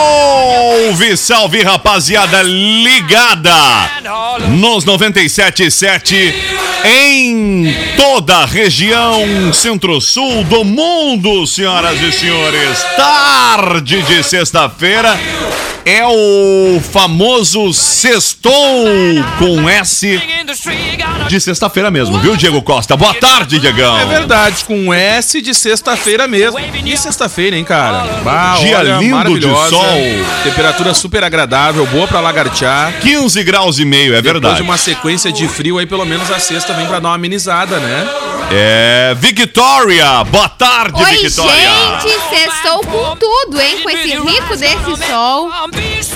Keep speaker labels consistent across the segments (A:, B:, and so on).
A: Salve, salve, rapaziada ligada nos 97.7 em toda a região centro-sul do mundo, senhoras e senhores. Tarde de sexta-feira é o famoso sextou com S de sexta-feira mesmo, viu, Diego Costa? Boa tarde, Diegão.
B: É verdade, com S de sexta-feira mesmo. E sexta-feira, hein, cara? Bah,
A: Dia
B: olha,
A: lindo de sol.
B: Temperatura super agradável, boa pra lagartear.
A: 15 graus e meio, é
B: Depois
A: verdade.
B: de uma sequência de frio aí, pelo menos a sexta vem pra dar uma amenizada, né?
A: É, Victoria. Boa tarde,
C: Oi,
A: Victoria.
C: gente, sextou com tudo, hein? Com esse rico desse sol.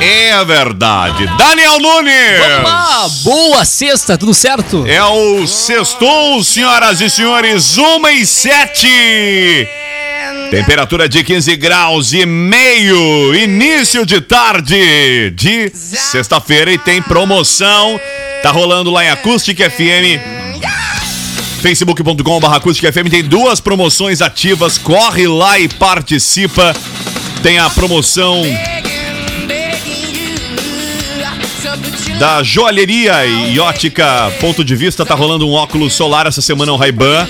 A: É verdade. Daniel Nunes.
D: Ah, boa sexta, tudo certo?
A: É o sextou, senhoras e senhores, 1 e 7. Temperatura de 15 graus e meio. Início de tarde de sexta-feira e tem promoção. Tá rolando lá em Acústica FM. facebook.com.br Acústica FM tem duas promoções ativas. Corre lá e participa. Tem a promoção da joalheria e ótica Ponto de Vista. Tá rolando um óculos solar essa semana, um Ray-Ban.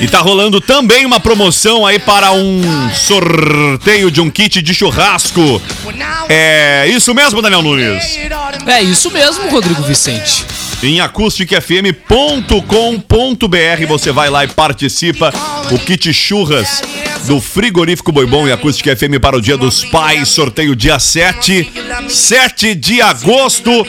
A: E tá rolando também uma promoção aí para um sorteio de um kit de churrasco. É isso mesmo, Daniel Nunes?
D: É isso mesmo, Rodrigo Vicente.
A: Em acusticfm.com.br você vai lá e participa. O kit churras do frigorífico Boi Bom e Acústica FM para o Dia dos Pais. Sorteio dia 7, 7 de agosto,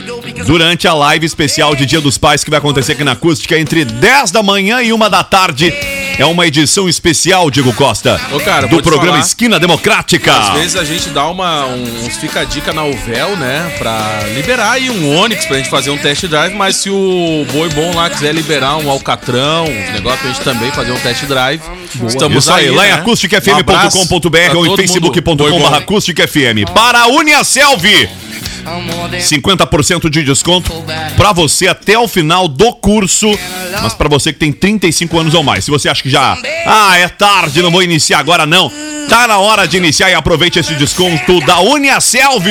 A: durante a live especial de Dia dos Pais que vai acontecer aqui na Acústica entre 10 da manhã e 1 da tarde. É uma edição especial, Diego Costa,
B: Ô, cara,
A: do programa
B: falar.
A: Esquina Democrática.
B: Às vezes a gente dá uma, um- uns fica a dica na Uvel, né? Pra liberar aí um Onix pra gente fazer um test drive, mas se o Boi Bom lá quiser liberar um Alcatrão, uns negócios pra gente também fazer um test drive, estamos
A: Isso aí, lá em
B: né? Um
A: acusticfm.com.br ou em
B: todo mundo, Boi
A: facebook.com.br
B: Bom.
A: acusticfm. Para a Uniaselv, 50% de desconto pra você até o final do curso, mas pra você que tem 35 anos ou mais. Se você acha que já, ah, é tarde, não vou iniciar agora não. Tá na hora de iniciar e aproveite esse desconto da Uniaselv.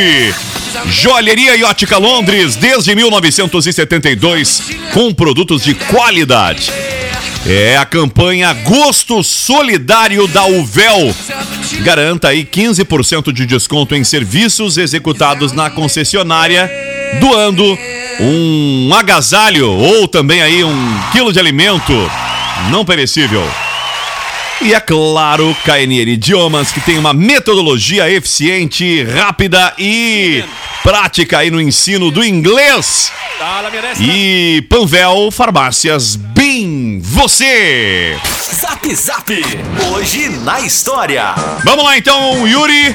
A: Joalheria e Ótica Londres, desde 1972, com produtos de qualidade. É a campanha Gosto Solidário da Uvel. Garanta aí 15% de desconto em serviços executados na concessionária, doando um agasalho ou também aí um quilo de alimento não perecível. E é claro, KNN Idiomas, que tem uma metodologia eficiente, rápida e prática aí no ensino do inglês. E Panvel Farmácias Você.
E: Zap Zap. Hoje na história.
A: Vamos lá então, Yuri.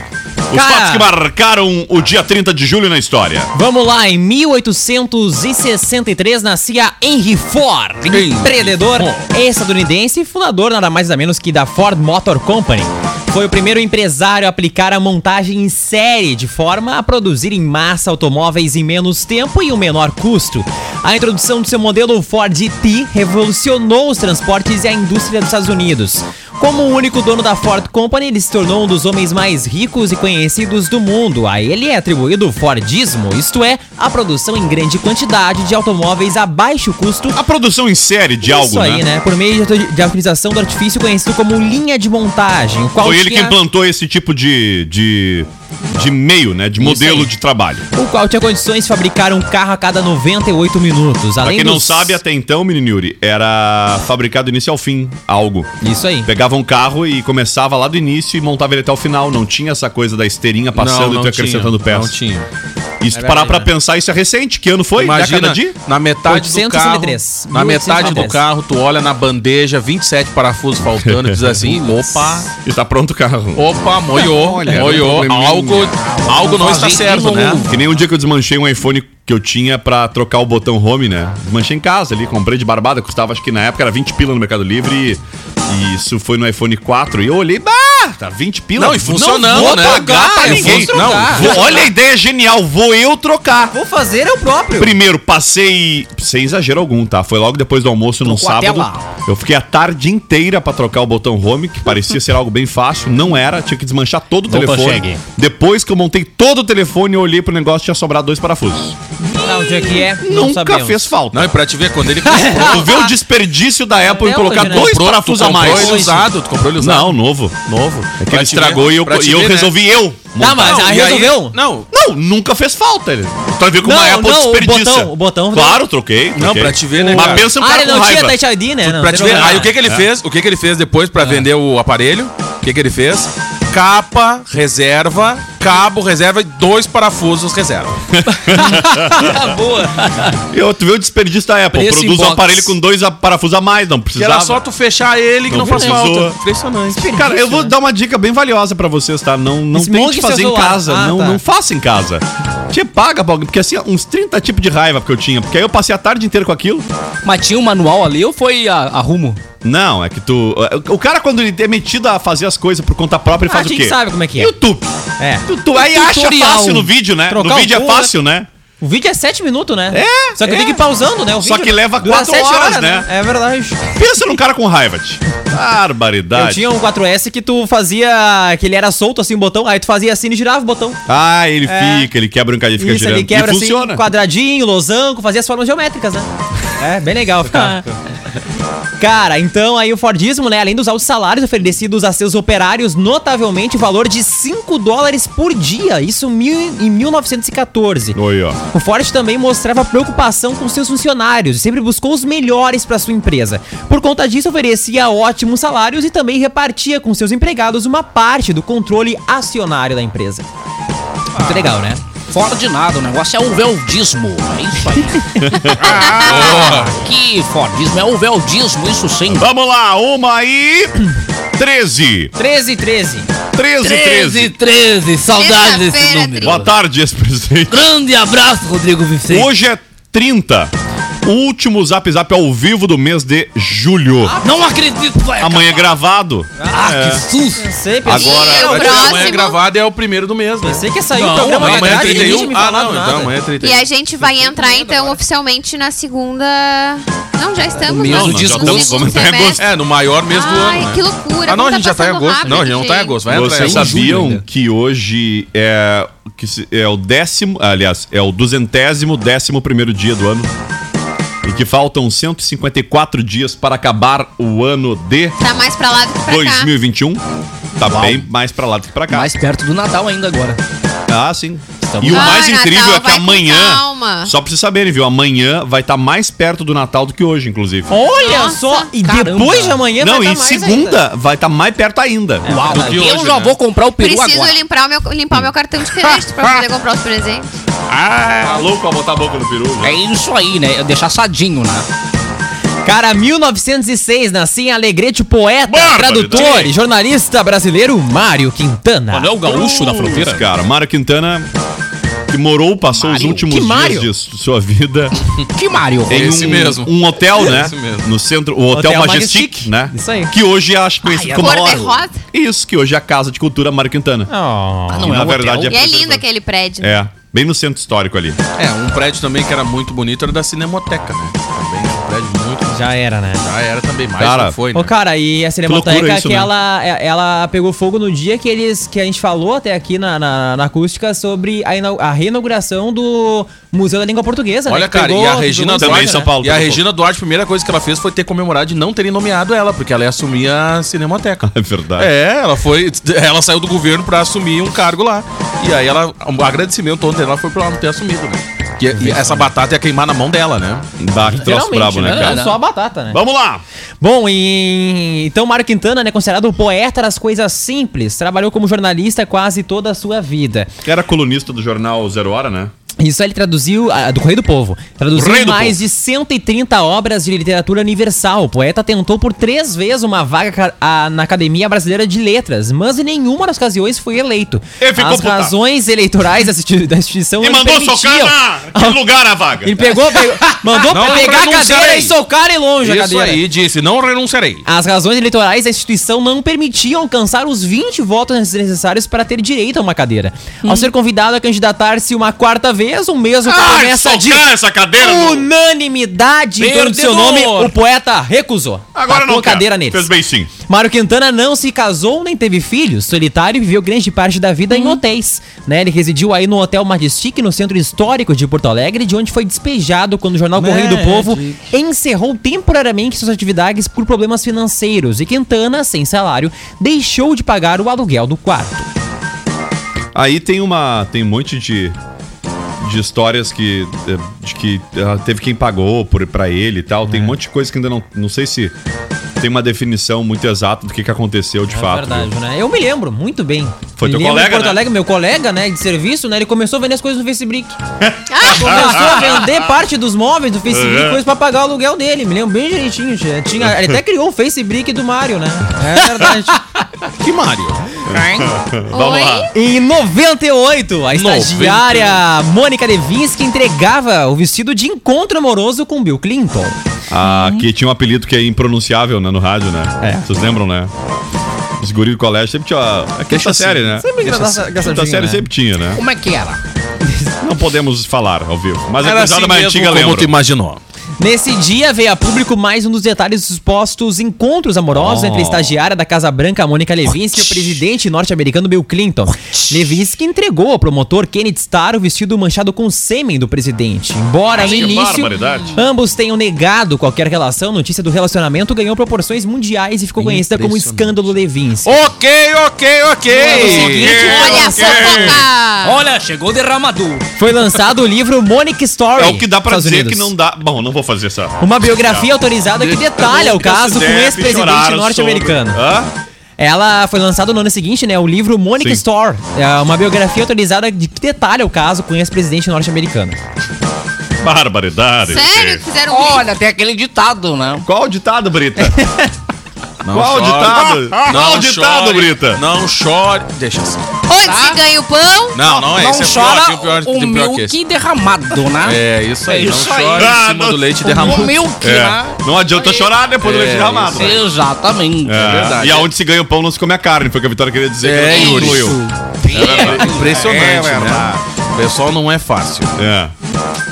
A: Os
D: Cara.
A: fatos que marcaram o dia 30 de julho na história.
D: Vamos lá, em 1863 nascia Henry Ford, empreendedor estadunidense e fundador nada mais nada menos que da Ford Motor Company. Foi o primeiro empresário a aplicar a montagem em série, de forma a produzir em massa automóveis em menos tempo e um menor custo. A introdução do seu modelo Ford T revolucionou os transportes e a indústria dos Estados Unidos. Como o único dono da Ford Company, ele se tornou um dos homens mais ricos e conhecidos do mundo. A ele é atribuído o Fordismo, isto é, a produção em grande quantidade de automóveis a baixo custo.
A: A produção em série de algo,
D: Isso aí, né? Por meio de, utilização do artifício conhecido como linha de montagem,
A: Foi ele que implantou esse tipo de, de de meio, né? De modelo de trabalho.
D: O qual tinha condições de fabricar um carro a cada 98 minutos.
A: Pra
D: Além
A: quem não
D: dos-
A: sabe, até então, menino Yuri, era fabricado do início ao fim algo.
D: Isso aí.
A: Pegava um carro e começava lá do início e montava ele até o final. Não tinha essa coisa da esteirinha passando e tu acrescentando peças.
B: Não tinha.
A: E se tu
D: É
A: parar pra pensar, isso é recente. Que ano foi?
B: Imagina, na metade do carro,
D: 863.
B: na metade do
D: 1863.
B: carro, tu olha na bandeja, 27 parafusos faltando, e diz assim, opa,
A: E tá pronto o carro.
B: opa, moiou,
A: Olha,
B: moiou,
A: um
B: algo, algo não está certo, né?
A: Que nem um dia que eu desmanchei um iPhone que eu tinha pra trocar o botão home, né? Desmanchei em casa ali, comprei de barbada, custava acho que na época era 20 pila no Mercado Livre e, e isso foi no iPhone 4 e eu olhei, bah, tá 20 pila.
B: Não, e funcionando,
A: vou
B: né?
A: pagar pra
B: Eu
A: ninguém.
B: vou
A: Não,
B: trocar.
A: vou- olha a ideia genial, vou eu trocar.
D: Vou fazer eu próprio.
A: Primeiro, passei, sem exagero algum, tá? Foi logo depois do almoço num
D: Trocou
A: sábado. Eu fiquei a tarde inteira pra trocar o botão home, que parecia ser algo bem fácil. Não era, tinha que desmanchar todo o
F: Não
A: telefone.
F: consegue.
A: Depois que eu montei todo o telefone, eu olhei pro negócio tinha sobrado dois parafusos.
D: Não, o dia que é, não
A: Nunca
D: sabemos.
A: fez falta.
B: Não, e pra te ver, quando ele
A: Tu vê o desperdício da Apple em colocar
D: né?
A: dois
B: comprou,
A: parafusos a
B: comprou
A: mais.
B: ele usado, tu comprou ele usado.
A: Não, novo.
B: novo.
A: É que
B: Pra
A: ele
B: te
A: estragou
B: ver-
A: e eu,
B: pra te
A: e eu
B: ver, né?
A: resolvi eu.
D: Tá, mas aí
B: E
D: resolveu?
B: Não,
A: Não, nunca fez falta. Ele. Tu vai ver como
D: Não,
A: a Apple
D: não, o
A: desperdiça.
D: botão- o botão-
A: Claro, troquei.
B: Não,
A: troquei.
B: pra te ver, né,
A: Mas
B: cara?
A: pensa um
D: Ah,
A: cara
D: ele
A: com
D: não tinha
A: raiva.
D: Touch ID, né? Não,
B: pra
D: tem
B: te ver.
D: problema.
B: Aí o que que ele fez? O que que ele fez depois pra vender o aparelho? O que que ele fez? Capa, reserva, cabo, reserva e dois parafusos reserva.
D: Boa.
A: Eu, tu vê o desperdício da Apple.
F: Preço
A: Produz um
F: inbox.
A: aparelho com dois a- parafusos a mais, não
B: Que
A: precisava.
B: era só tu fechar ele que
A: Não
B: não, faz
A: precisou.
B: falta. Impressionante.
A: Cara, eu vou dar uma dica bem valiosa pra vocês, tá? Não, não
D: Desmonte
A: tente
D: seu
A: fazer em
D: celular.
A: casa.
D: Ah,
A: não,
D: tá.
A: não faça em casa. Te paga pra alguém, porque assim, uns 30 tipos de raiva que eu tinha. Porque aí eu passei a tarde inteira com aquilo.
F: Mas tinha um manual ali ou foi a, a rumo?
A: Não, é que tu. O cara, quando ele é metido a fazer as coisas por conta própria, ele
D: Ah,
A: faz
D: a
A: o
D: gente
A: quê?
D: sabe como é que é.
A: YouTube.
D: É.
A: Tu, tu aí acha fácil no vídeo, né? No vídeo é fácil, né?
D: O vídeo é 7 minutos, né?
A: É,
D: Só que
A: é.
D: tem que ir pausando, né? O
A: Só que leva
D: dura
A: quatro
D: sete
A: horas, né?
D: É verdade.
A: Pensa num cara com raiva, tch. Barbaridade.
D: Eu tinha um 4S que tu fazia. que ele era solto assim o botão, aí tu fazia assim e girava o botão.
A: Ah, ele
D: É.
A: fica, ele quebra um cadinho e fica
D: Isso,
A: girando.
D: ele quebra
A: e
D: assim,
A: funciona.
D: quadradinho, losango, fazia as formas geométricas, né? É, bem legal ficar. Cara, então aí o Fordismo, né, além dos altos salários oferecidos a seus operários, notavelmente o valor de 5 dólares por dia, isso em 1914.
A: Oi, ó.
D: O Ford também mostrava preocupação com seus funcionários e sempre buscou os melhores para sua empresa. Por conta disso, oferecia ótimos salários e também repartia com seus empregados uma parte do controle acionário da empresa. Muito legal, né?
F: Fora de nada, o negócio é o veldismo. É isso aí. ah, que Fordismo, é o veldismo, isso sim.
A: Vamos lá, uma e. 13.
D: 13 13.
A: 13, 13.
F: 13, saudades desse
C: Sexta-feira,
F: número.
A: Boa tarde, ex-presidente.
F: Grande abraço, Rodrigo Vicente.
A: Hoje é 30. Último zap zap ao vivo do mês de julho.
F: Não acredito vai
A: Amanhã é gravado.
F: Ah, que susto.
D: Sei,
A: Agora-
B: Vai ter
C: próximo.
B: Amanhã gravado é o primeiro do mês, né?
D: pensei que ia sair o
F: Não,
D: programa
B: Amanhã é
D: grade, ninguém tinha
B: 31?
D: me
B: Ah,
D: falado
B: não,
D: nada.
B: então amanhã é
C: E
B: 31.
C: a gente vai entrar, então, oficialmente na segunda. Não, já estamos
F: mês
C: no
F: do
A: nós já
F: desgosto.
A: estamos- vamos entrar em agosto.
B: É, no maior mês do
C: Ai,
B: ano, né?
C: que loucura.
B: Ah, não,
C: como
B: a gente já tá em
C: passando
B: agosto.
C: rápido,
B: não, a gente não tá em agosto. Vai entrar
A: Vocês
B: em julho
A: sabiam
B: ainda.
A: que hoje é, que se- é o décimo, aliás, é o duzentésimo décimo primeiro dia do ano e que faltam 154 dias para acabar o ano de
C: Tá mais pra lá do que pra cá.
A: 2021. Tá bem mais pra lá do que pra cá.
F: Mais perto do Natal ainda agora.
A: Ah, sim.
F: Estamos-
A: E o
C: Ai,
A: mais incrível
C: Natal,
A: é que
C: vai com
A: amanhã,
C: calma.
A: só pra vocês saberem, viu? Amanhã vai estar mais perto do Natal do que hoje, inclusive.
D: Olha
C: Nossa,
D: só, e
F: caramba.
D: depois de amanhã
A: Não,
D: vai
A: e
D: tá mais
A: segunda vai estar mais perto ainda.
F: Uau,
B: do que
F: eu
B: hoje,
F: já
B: né?
F: vou comprar o peru
C: Preciso
F: agora.
C: limpar o, meu, limpar o meu cartão de crédito pra poder comprar os presentes.
A: Ah, louco pra botar a boca no peru. né?
F: É isso aí, né? Eu deixar assadinho, né?
D: Cara, 1906, nascia em Alegrete poeta,
A: Bárbaro,
D: tradutor e jornalista brasileiro Mário Quintana.
F: Olha o gaúcho da fronteira.
A: Cara, Mário Quintana, que morou, passou os últimos
D: Que
A: dias de su- sua vida
F: Que Mário.
A: em
B: Esse
A: um,
B: mesmo.
A: um hotel, né?
B: Esse mesmo.
A: No centro, o Hotel,
D: Hotel
A: Majestic,
D: Majestic.
A: né?
D: Isso aí.
A: Que hoje acho conhecido
F: Ai,
A: como
C: Cor
A: a-
C: de rosa.
A: Isso, que hoje é a Casa de Cultura Mário Quintana.
D: Oh.
F: Ah, não é
A: na
F: um
A: verdade
F: hotel?
C: E é lindo aquele prédio.
A: É, bem no centro histórico ali.
B: É, um prédio também que era muito bonito era da Cinemoteca, né?
D: Já era, né?
B: Já era também, mais
A: Cara,
B: não foi, né?
D: Ô, cara, e a
A: Que isso,
D: que
A: né?
D: ela, é- ela pegou fogo no dia que eles que a gente falou até aqui na, na, na acústica sobre a, inau- a reinauguração do Museu da Língua Portuguesa, né?
B: Olha,
D: Que
B: cara,
D: pegou-
B: e a Regina
D: fogo,
A: Também em
B: Duarte,
A: São
D: né?
A: Paulo.
B: E a Regina Duarte, a primeira coisa que ela fez foi ter comemorado de não terem nomeado ela, porque ela ia assumir a Cinemateca.
A: É verdade.
B: É, ela foi. Ela saiu do governo pra assumir um cargo lá. E aí ela. O agradecimento ontem dela foi pra ela não ter assumido, né? Que essa batata ia queimar na mão dela, né?
A: Dá que troço brabo, né,
D: né?
A: cara?
D: Não só a batata, né?
A: Vamos lá.
D: Bom, e então Mário Quintana, né, considerado o poeta das coisas simples, trabalhou como jornalista quase toda a sua vida.
A: Era colunista do jornal Zero Hora, né?
D: Isso ele traduziu, ah, do Correio do Povo, traduziu
A: do
D: mais
A: Povo.
D: de 130 obras de literatura universal. O poeta tentou por três vezes uma vaga ah, na Academia Brasileira de Letras, mas em nenhuma das ocasiões foi eleito.
A: Ele ficou
D: As
A: putado.
D: razões eleitorais da institu- da instituição
A: E mandou socar na... Que lugar a vaga?
D: Ele pegou, pegou mandou
B: Não
D: pegar a cadeira e socar ele longe a
B: Isso
D: cadeira.
B: aí, disse, não renunciarei.
D: As razões eleitorais da instituição não permitiam alcançar os 20 votos necessários para ter direito a uma cadeira. Ao ser convidado a candidatar-se uma quarta vez, mesmo com a
A: Ai,
D: promessa de
A: socar essa cadeira
D: unanimidade em torno do seu nome, o poeta recusou.
A: Agora
D: Tacou
A: não quer.
D: cadeira neles.
A: Fez bem sim.
D: Mário Quintana não se casou nem teve filhos, solitário e viveu grande parte da vida em hotéis. Né? Ele residiu aí no Hotel Majestic, no centro histórico de Porto Alegre, de onde foi despejado quando o jornal Correio do Povo encerrou temporariamente suas atividades por problemas financeiros. E Quintana, sem salário, deixou de pagar o aluguel do quarto.
A: Aí tem uma. Tem um monte de. De histórias que. eh, De que ah, teve quem pagou por, pra ele e tal. Tem
D: É.
A: um monte de coisa que ainda não. Não sei se tem uma definição muito exata do que, que aconteceu de
D: É
A: fato.
D: verdade,
A: viu?
D: né? Eu me lembro muito bem.
A: Foi
D: me
A: teu
D: lembro
A: colega,
D: Porto
A: né?
D: Alegre, meu colega, né, de serviço, né? Ele começou a vender as coisas no Facebook. começou a vender parte dos móveis do Facebook,
A: Uhum.
D: coisa pra pagar o aluguel dele. Me lembro bem direitinho. tia. Tinha, ele até criou o Facebook do Mário, né? É verdade.
B: Que Mário?
A: Vamos lá.
D: Em 98, a estagiária Mônica Levinsky entregava o vestido de encontro amoroso com Bill Clinton.
A: Ah, que tinha um apelido que é impronunciável, né, no rádio, né?
D: É.
A: Vocês lembram, né? Os guris do colégio sempre tinha. A quinta
B: assim.
A: série, né?
D: Sempre
A: Quinta série
D: né?
A: sempre tinha, né?
F: Como é que era?
A: Não podemos falar ao vivo. Mas a
B: Era
A: cruzada
B: assim
A: mais
B: mesmo
A: antiga
B: como
A: lembra.
B: tu imaginou.
D: Nesse dia veio a público mais um dos detalhes dos supostos encontros amorosos
A: Oh.
D: entre a estagiária da Casa Branca, Mônica Levinsky, e o presidente norte-americano Bill Clinton. Levinsky entregou ao promotor Kenneth Starr o vestido manchado com sêmen do presidente. Embora no início ambos tenham negado qualquer relação, a notícia do relacionamento ganhou proporções mundiais e ficou conhecida como escândalo Levinsky.
B: Ok, ok, ok.
C: Olha a fofoca!
F: Olha, chegou o derramador.
D: Foi lançado o livro Monique Story.
A: É o que dá pra
D: Estados
A: dizer
D: Unidos.
A: que não dá. Bom, não vou fazer essa.
D: Uma biografia autorizada que detalha o caso com o ex-presidente norte-americano.
A: Hã?
D: Ela foi lançada no ano seguinte, né? O livro Monique
A: Sim.
D: Store. É uma biografia autorizada de que detalha o caso com o ex-presidente norte-americano.
A: Barbaridade.
C: Sério que fizeram?
F: Olha, tem aquele ditado, né?
A: Qual o ditado, Brita?
B: Não
A: Qual o
B: chore.
A: ditado? Qual
B: Não
A: o ditado,
B: chore.
A: Brita?
B: Não chore. Deixa assim.
C: Onde
F: Tá?
C: se ganha o pão?
B: Não, não é
F: não
B: esse. É
F: chora
B: pior, o pior,
F: o
B: tem pior que
F: milk
B: esse.
F: derramado, né?
B: É, isso aí.
F: É
B: não
F: isso aí.
B: chore em
A: Ah,
B: cima
A: não-
B: do leite
F: O
B: derramado.
F: milk,
A: É.
F: né?
A: Não adianta chorar depois do leite
B: É,
A: derramado. né?
F: Exatamente.
A: É.
B: verdade.
A: E aonde se ganha o pão não se come a carne, foi o que a Vitória queria dizer.
B: É,
A: que não incluiu.
B: É impressionante,
A: É
B: né? Pessoal não é fácil.
A: É.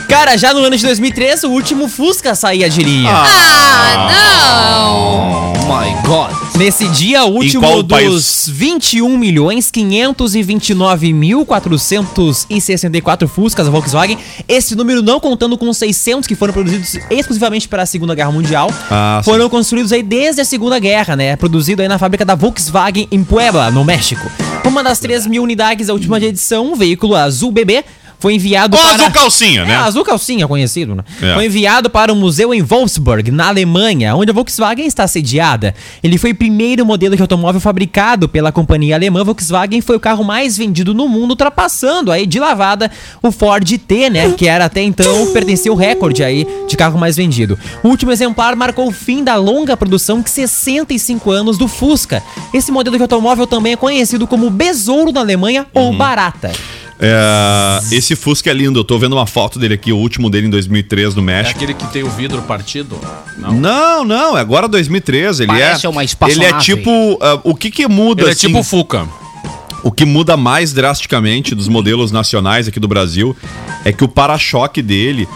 D: Cara, já no ano de 2003, o último Fusca saía de linha.
C: Ah, não!
F: Oh my God.
D: Nesse dia, o último dos
A: país?
D: 21 milhões 529 mil 464 Fuscas da Volkswagen. Esse número não contando com os 600 que foram produzidos exclusivamente para a Segunda Guerra Mundial.
A: Ah,
D: foram construídos aí desde a Segunda Guerra, né? Produzido aí na fábrica da Volkswagen em Puebla, no México. Uma das 3 mil unidades da última edição, um veículo azul bebê, foi enviado
A: Ou
D: para...
A: azul calcinha,
D: É,
A: né?
D: azul calcinha, conhecido, né?
A: É.
D: Foi enviado para um museu em Wolfsburg, na Alemanha, onde a Volkswagen está sediada. Ele foi o primeiro modelo de automóvel fabricado pela companhia alemã Volkswagen foi o carro mais vendido no mundo, ultrapassando aí de lavada o Ford T, né? Que era até então, pertencia ao recorde aí de carro mais vendido. O último exemplar marcou o fim da longa produção de 65 anos do Fusca. Esse modelo de automóvel também é conhecido como Besouro na Alemanha
A: Uhum.
D: ou Barata.
A: É, esse Fusca é lindo. Eu tô vendo uma foto dele aqui, o último dele em 2003 no
B: É
A: México.
B: aquele que tem o vidro partido? Não.
A: Não, não, é agora 2013. Ele
F: Parece
A: é.
F: uma
A: Ele é tipo. ah, o que que muda?
B: Ele é
A: assim,
B: tipo o Fuca.
A: O que muda mais drasticamente dos modelos nacionais aqui do Brasil é que o para-choque dele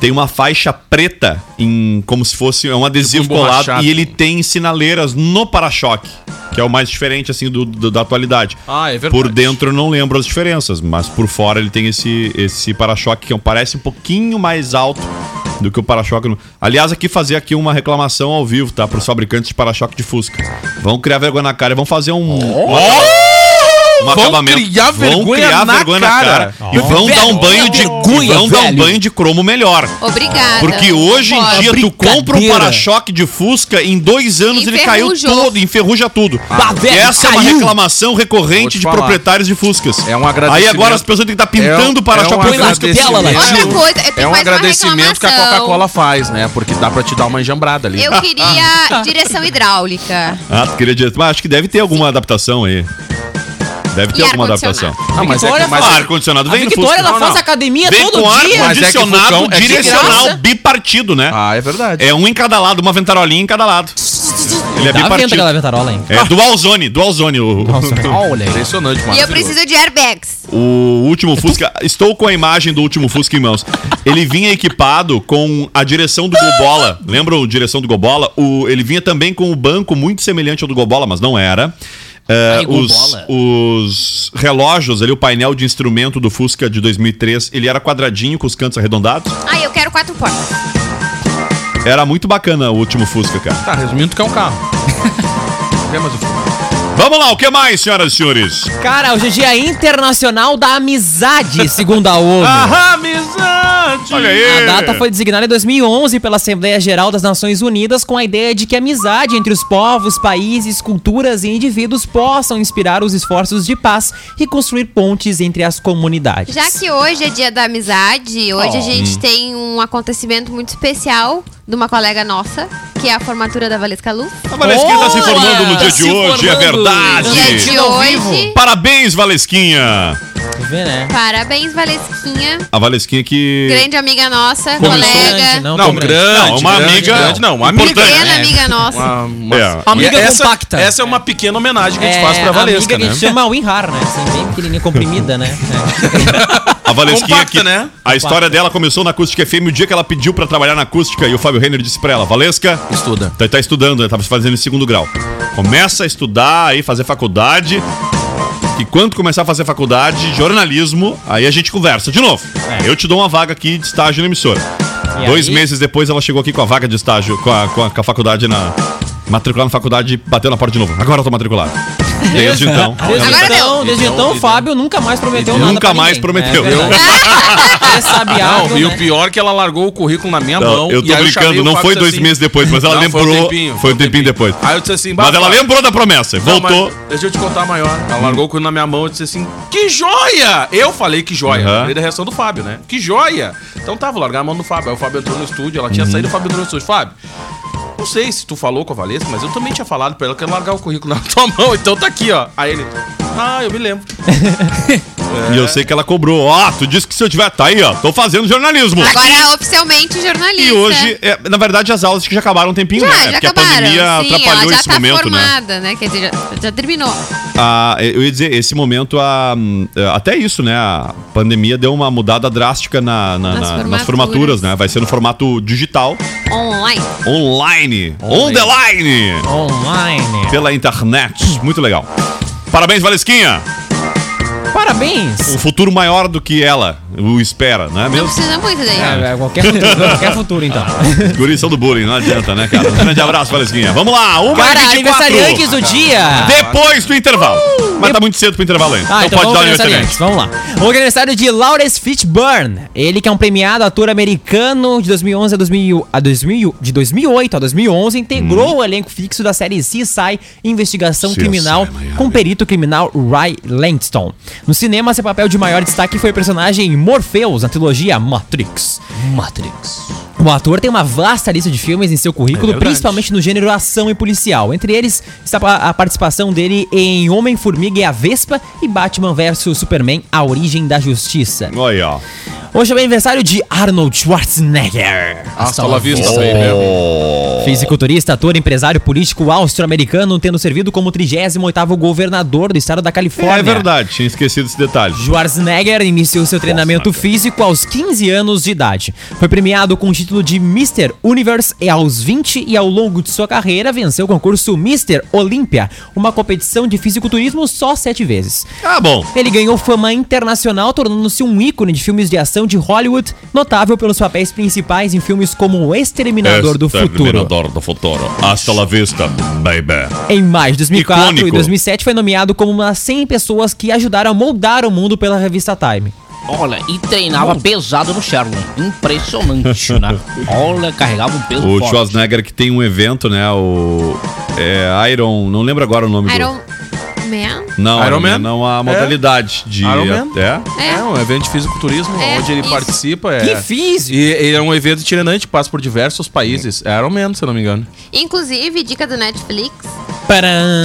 A: tem uma faixa preta em como se fosse é um adesivo
B: Tipo
A: colado
B: emborrachado.
A: e ele tem sinaleiras no para-choque, que é o mais diferente assim do, do- da atualidade.
B: Ah, é verdade.
A: Por dentro eu não lembro as diferenças, mas por fora ele tem esse esse para-choque que é parece um pouquinho mais alto do que o para-choque. no- Aliás, aqui fazer aqui uma reclamação ao vivo, tá? Para os fabricantes de para-choque de Fusca. Vão criar vergonha na cara e vão fazer um, um
B: Vão
A: acabamento.
B: criar
A: vão
B: vergonha
A: criar
B: na
A: vergonha
B: cara.
A: E vão dar um banho de
D: Vergonha,
A: vão dar um banho de cromo melhor.
C: Obrigada.
A: Porque hoje em dia tu compra um para-choque de Fusca, em dois anos ele caiu todo, enferruja tudo.
D: Velho,
A: Essa é uma reclamação recorrente
B: te
A: de
B: falar.
A: proprietários de Fuscas.
B: É um
A: Aí
B: agradecimento.
A: agora as pessoas têm que estar pintando
B: É um-
A: o para-choque
B: é um
A: de
D: Põe lá,
A: Fusca.
C: Outra coisa,
B: É um agradecimento que a. Coca-Cola faz, né? Porque dá pra te dar uma enjambrada ali.
C: Eu queria direção hidráulica.
A: Ah, tu queria dizer, mas acho que deve ter alguma adaptação aí. Deve ter
C: E
A: alguma
C: ar-condicionado?
A: adaptação.
B: Ah, mas é
D: Vitória
B: que, mas é-
A: ar-condicionado
D: A
A: vem no
D: Victoria,
A: Fusca.
D: ela faz academia
A: Vem
D: todo
A: com
D: dia.
B: É que
A: ar-condicionado
B: é
A: direcional
B: graça.
A: bipartido, né?
B: Ah, é verdade.
A: É um em cada lado, uma ventarolinha em cada lado. Ele é
D: Dá
A: bipartido.
D: aquela ventarola, hein?
A: É dual zone, dual zone. O,
D: Olha aí.
B: Impressionante,
C: E eu preciso de airbags.
A: o último Fusca. Estou com a imagem do último Fusca em mãos. Ele vinha equipado com a direção do Gobola. Lembra a direção do Gobola? O, ele vinha também com o banco muito semelhante ao do Gobola, mas não era. É,
F: Ai,
A: os, os relógios ali, o painel de instrumento do Fusca de 2003, ele era quadradinho com os cantos arredondados.
C: Ah, eu quero quatro portas.
A: Era muito bacana o último Fusca, cara.
B: Tá, resumindo, tu quer um carro. Quer mais um filme?
A: Vamos lá, o que mais, senhoras e senhores?
D: Cara, hoje é dia internacional da amizade, segundo a ONU.
B: Amizade!
A: Olha aí!
D: A data foi designada em 2011 pela Assembleia Geral das Nações Unidas com a ideia de que a amizade entre os povos, países, culturas e indivíduos possam inspirar os esforços de paz e construir pontes entre as comunidades.
C: Já que hoje é dia da amizade, hoje a gente tem um acontecimento muito especial de uma colega nossa, que é a formatura da Valesca Luz.
A: A Valesquinha tá se formando no dia
D: tá
A: de hoje, é verdade.
C: Dia de hoje.
A: Parabéns, Valesquinha!
D: Quer ver, né?
C: Parabéns, Valesquinha.
A: A Valesquinha que.
C: Grande amiga nossa,
A: Começou-
C: colega.
D: Não,
B: Não,
D: tão
B: grande,
A: Não, uma
B: grande,
A: amiga
B: grande, não, uma amiga.
C: Pequena
B: É.
C: amiga nossa.
B: Uma, uma-
A: É.
D: Amiga
B: essa,
D: compacta.
B: Essa é uma pequena homenagem que a gente
D: É,
B: faz pra Valesca,
D: amiga que a
B: né?
D: gente chama WinRAR, né? Assim, bem pequenininha, comprimida, né?
A: A Valesquinha
B: Compacta,
A: que.
B: né?
A: A história dela começou na Acústica FM o dia que ela pediu pra trabalhar na acústica e o Fábio Renner disse pra ela: Valesca,
B: Estuda.
A: tá, tá estudando, né? Tava fazendo em segundo grau. Começa a estudar aí, fazer faculdade. E quando começar a fazer faculdade, jornalismo, aí a gente conversa de novo. Eu te dou uma vaga aqui de estágio na emissora.
D: E
A: Dois
D: aí?
A: meses depois ela chegou aqui com a vaga de estágio, com a, com a, com a faculdade na. Matricular na faculdade e bateu na porta de novo. Agora eu tô matriculado. Desde então.
D: Desde
C: Agora
D: então,
C: deu.
D: desde então, o Fábio nunca mais prometeu nada.
A: Nunca mais
D: ninguém.
A: prometeu.
D: É. É sabiado,
B: Não, e o
D: né?
B: pior é que ela largou o currículo na minha
A: Não,
B: mão.
A: eu tô
B: e
A: brincando,
B: o
A: não foi dois
B: assim-
A: meses depois, mas ela
B: Não,
A: lembrou.
B: Foi um tempinho.
A: foi um tempinho depois.
B: Aí eu disse assim,
A: Mas
B: "Bah,
A: ela lembrou da promessa, voltou.
B: mas deixa eu te contar maior. Ela largou o currículo na minha mão e disse assim: Que joia! Eu falei que joia.
A: Aham.
B: Falei da reação do Fábio, né? Que joia! Então tá, vou largar a mão do Fábio. Aí o Fábio entrou no estúdio, ela
A: Uhum.
B: tinha saído, o Fábio entrou no estúdio. Fábio, não sei se tu falou com a Valesca, mas eu também tinha falado pra ela que eu ia largar o currículo na tua mão, então tá aqui, ó. Aí ele, ah, eu me lembro.
A: E eu sei que ela cobrou. Ó, tu disse que se eu tiver. Tá aí, ó. Tô fazendo jornalismo.
C: Agora, oficialmente, jornalista.
A: E hoje, é, na verdade, as aulas que já acabaram um tempinho,
C: Já,
A: né?
C: já
A: Porque
C: acabaram.
A: a pandemia
C: Sim,
A: atrapalhou
C: ela já
A: esse
C: tá
A: momento, né?
C: formada, né? Quer dizer, já, já terminou.
A: Ah, eu ia dizer, esse momento, a, até isso, né? A pandemia deu uma mudada drástica na, na-
C: Nas
A: na- nas
C: formaturas.
A: formaturas, né? Vai ser no formato digital,
C: Online.
A: online, on the line,
D: Online.
A: pela internet. Muito legal. Parabéns, Valesquinha.
D: Parabéns.
A: Um futuro maior do que ela o espera, né?
C: Não
A: Mesmo
C: precisa muito daí.
D: É, é, qualquer futuro, qualquer futuro, então.
A: gurição do bullying, não adianta, né, cara? Um grande abraço, Valesquinha. Vamos lá, uma
D: Cara,
A: e 24.
D: aniversariantes do dia.
A: Depois do intervalo. Mas tá muito cedo pro intervalo ainda.
D: Ah,
A: então, pode dar o aniversariante.
D: Vamos lá. O aniversário de Lawrence Fishburne. Ele que é um premiado ator americano de 2011 a, 2000, a 2000, de 2008 a 2011, integrou o elenco fixo da série CSI Investigação
A: CSI,
D: Criminal
A: Miami.
D: com o perito criminal Ray Langston. No cinema, seu papel de maior destaque foi o personagem Morpheus na trilogia Matrix.
F: Matrix.
D: O ator tem uma vasta lista de filmes em seu currículo,
A: É
D: principalmente no gênero ação e policial. Entre eles está a participação dele em Homem-Formiga e a Vespa e Batman vs Superman: A Origem da Justiça.
A: Olha, ó.
D: Hoje é o aniversário de Arnold Schwarzenegger.
B: Hasta la vista,
D: Oh.
B: baby.
D: Fisiculturista, ator, empresário político austro-americano, tendo servido como 38º governador do estado da Califórnia.
A: É verdade, tinha esquecido esse detalhe.
D: Schwarzenegger iniciou seu treinamento físico aos 15 anos de idade. Foi premiado com o título de Mr. Universe e aos 20 e ao longo de sua carreira venceu o concurso Mr. Olympia, uma competição de fisiculturismo só sete vezes.
A: Ah, bom.
D: Ele ganhou fama internacional, tornando-se um ícone de filmes de ação de Hollywood, notável pelos papéis principais em filmes como O Exterminador do Futuro.
A: Exterminador do futuro. Hasta la vista, baby.
D: Em maio de 2004
A: Icônico.
D: e 2007 foi nomeado como uma das 100 pessoas que ajudaram a moldar o mundo pela revista Time.
F: Olha, e treinava pesado no Sherman. Impressionante, né? Olha, carregava um peso
A: O
F: forte.
A: Schwarzenegger que tem um evento, né? O. É, Iron. Não lembro agora o nome
C: Iron
A: do.
C: Man?
A: Não,
B: Iron Man?
A: Não a modalidade de.
B: Iron Man?
A: É.
C: É.
B: É um evento de fisiculturismo
C: É,
B: onde ele
C: isso.
B: participa. É.
D: Que físico!
B: E ele é um evento itinerante, passa por diversos países. É Iron Man, se eu não me engano.
C: Inclusive, dica do Netflix,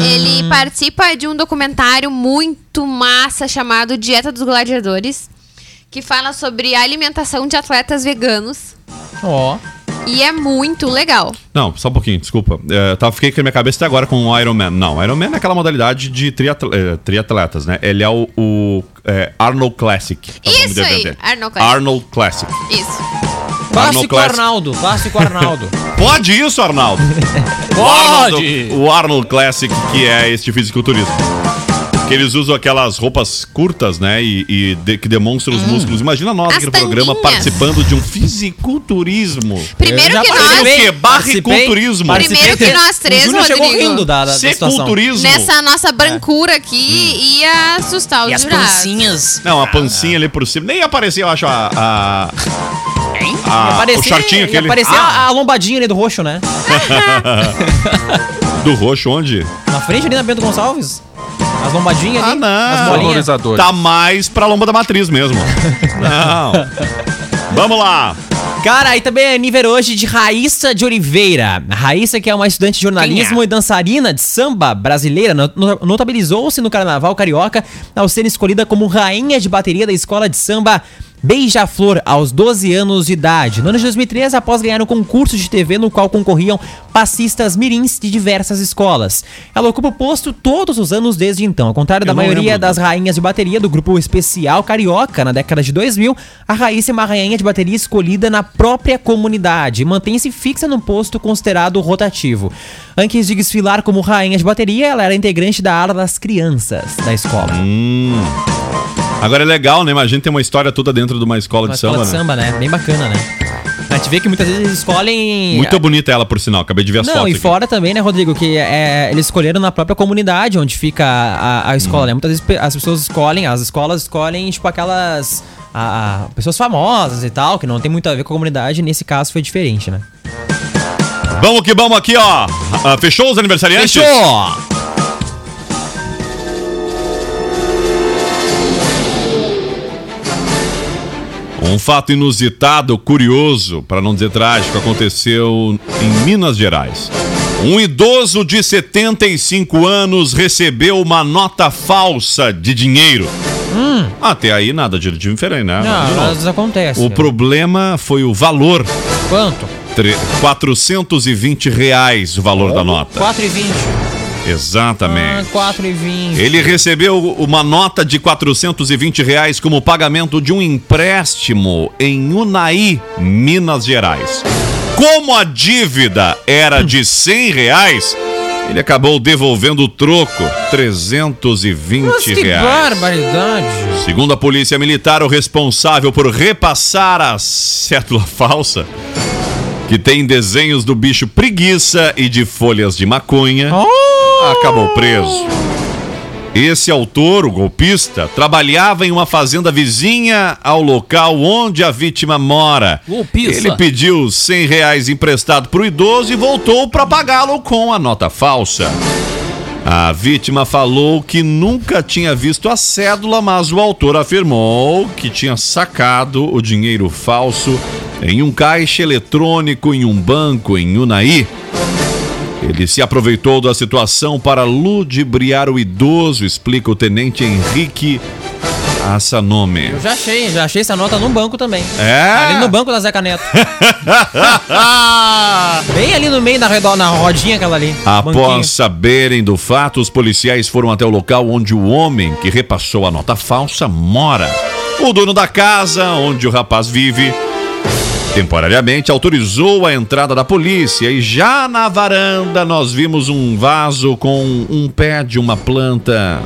C: ele participa de um documentário muito massa chamado Dieta dos Gladiadores, que fala sobre a alimentação de atletas veganos.
D: Ó.
C: E é muito legal.
A: Não, só um pouquinho, desculpa. É, eu tava, fiquei com a minha cabeça até agora com o Iron Man. Não, Iron Man é aquela modalidade de é, triatletas, né? Ele é o, o, é, Arnold Classic. é o nome
C: Isso aí. Arnold Classic.
A: Arnold Classic.
C: Isso.
D: Clássico. Arnaldo, clássico Arnaldo.
A: Pode isso, Arnaldo? O
F: Pode!
A: Arnold, o Arnold Classic, que é este fisiculturismo. Que eles usam aquelas roupas curtas, né? E, e de- que demonstram os músculos. Imagina nós
C: As
A: aqui no programa participando de um fisiculturismo.
C: Primeiro
D: já
C: que nós.
A: O quê? Barriculturismo.
C: Primeiro que nós três,
D: O Júnior chegou
C: Rodrigo.
D: rindo da, da, da situação.
A: Seculturismo.
C: Nessa nossa brancura aqui ia assustar os
F: E as
C: jurados.
F: pancinhas.
A: Não, a pancinha ali por cima. Nem apareceu, eu acho, a. a, a-
D: Aparecer-
A: o shortinho
D: ia
A: aquele.
D: Aparecer a, a lombadinha ali do roxo, né?
A: Do roxo, onde?
D: Na frente ali na Bento Gonçalves. As lombadinhas ali.
A: Ah, não.
D: As.
A: Tá mais pra lomba da matriz mesmo. Não. Vamos lá.
D: Cara, aí também é nível hoje de Raíssa de Oliveira. A Raíssa, que é uma estudante de jornalismo e dançarina de samba brasileira, no- no- notabilizou-se no Carnaval Carioca ao ser escolhida como rainha de bateria da escola de samba Beija-Flor aos 12 anos de idade. No ano de 2013, após ganhar um concurso de TV no qual concorriam passistas mirins de diversas escolas. Ela ocupa o posto todos os anos desde então. Ao contrário da maioria
A: lembro.
D: das rainhas de bateria do grupo especial carioca na década de 2000, a Raíssa é uma rainha de bateria escolhida na própria comunidade e mantém-se fixa num posto considerado rotativo. Antes de desfilar como rainha de bateria, ela era integrante da ala das crianças da escola.
A: Hum. Agora é legal, né? Imagina ter uma história toda dentro de uma escola
D: Uma
A: de
D: escola
A: samba,
D: de
A: né?
D: samba, né? Bem bacana, né? A gente vê que muitas vezes eles escolhem.
A: Muito bonita ela, por sinal. Acabei de ver as
D: Não,
A: fotos.
D: e
A: aqui.
D: fora também, né, Rodrigo, que é, eles escolheram na própria comunidade onde fica a, a escola,
A: Uhum.
D: né? Muitas vezes as pessoas escolhem, as escolas escolhem, tipo, aquelas. a- a- pessoas famosas e tal, que não tem muito a ver com a comunidade. Nesse caso foi diferente, né?
A: Vamos que vamos aqui, ó. Ah, fechou os aniversariantes?
D: Fechou!
A: Um fato inusitado, curioso, para não dizer trágico, aconteceu em Minas Gerais. Um idoso de 75 anos recebeu uma nota falsa de dinheiro. Até aí nada de diferente, né?
D: Hum. Não, vezes acontece.
A: O problema foi o valor.
D: Quanto?
A: Tre- 420 reais o valor da nota.
D: 4,20.
A: Exatamente.
D: Ah, 4,20.
A: Ele recebeu uma nota de 420 reais como pagamento de um empréstimo em Unai, Minas Gerais. Como a dívida era de 100 reais, ele acabou devolvendo o troco, 320
D: Nossa, que
A: reais.
D: barbaridade.
A: Segundo a polícia militar, o responsável por repassar a cédula falsa, que tem desenhos do bicho preguiça e de folhas de maconha, acabou preso. Esse autor, o golpista, trabalhava em uma fazenda vizinha ao local onde a vítima mora.
F: Golpista.
A: Ele pediu 100 reais emprestado para o idoso e voltou para pagá-lo com a nota falsa. A vítima falou que nunca tinha visto a cédula, mas o autor afirmou que tinha sacado o dinheiro falso em um caixa eletrônico em um banco em Unai. Ele se aproveitou da situação para ludibriar o idoso, explica o tenente Henrique essa nome.
D: Eu já achei, já achei essa nota num banco também.
A: É?
D: Ali no banco da Zeca Neto. Bem ali no meio da redo- na rodinha aquela ali.
A: Após
D: Banquinho.
A: saberem do fato, os policiais foram até o local onde o homem que repassou a nota falsa mora. O dono da casa onde o rapaz vive temporariamente autorizou a entrada da polícia e já na varanda nós vimos um vaso com um pé de uma planta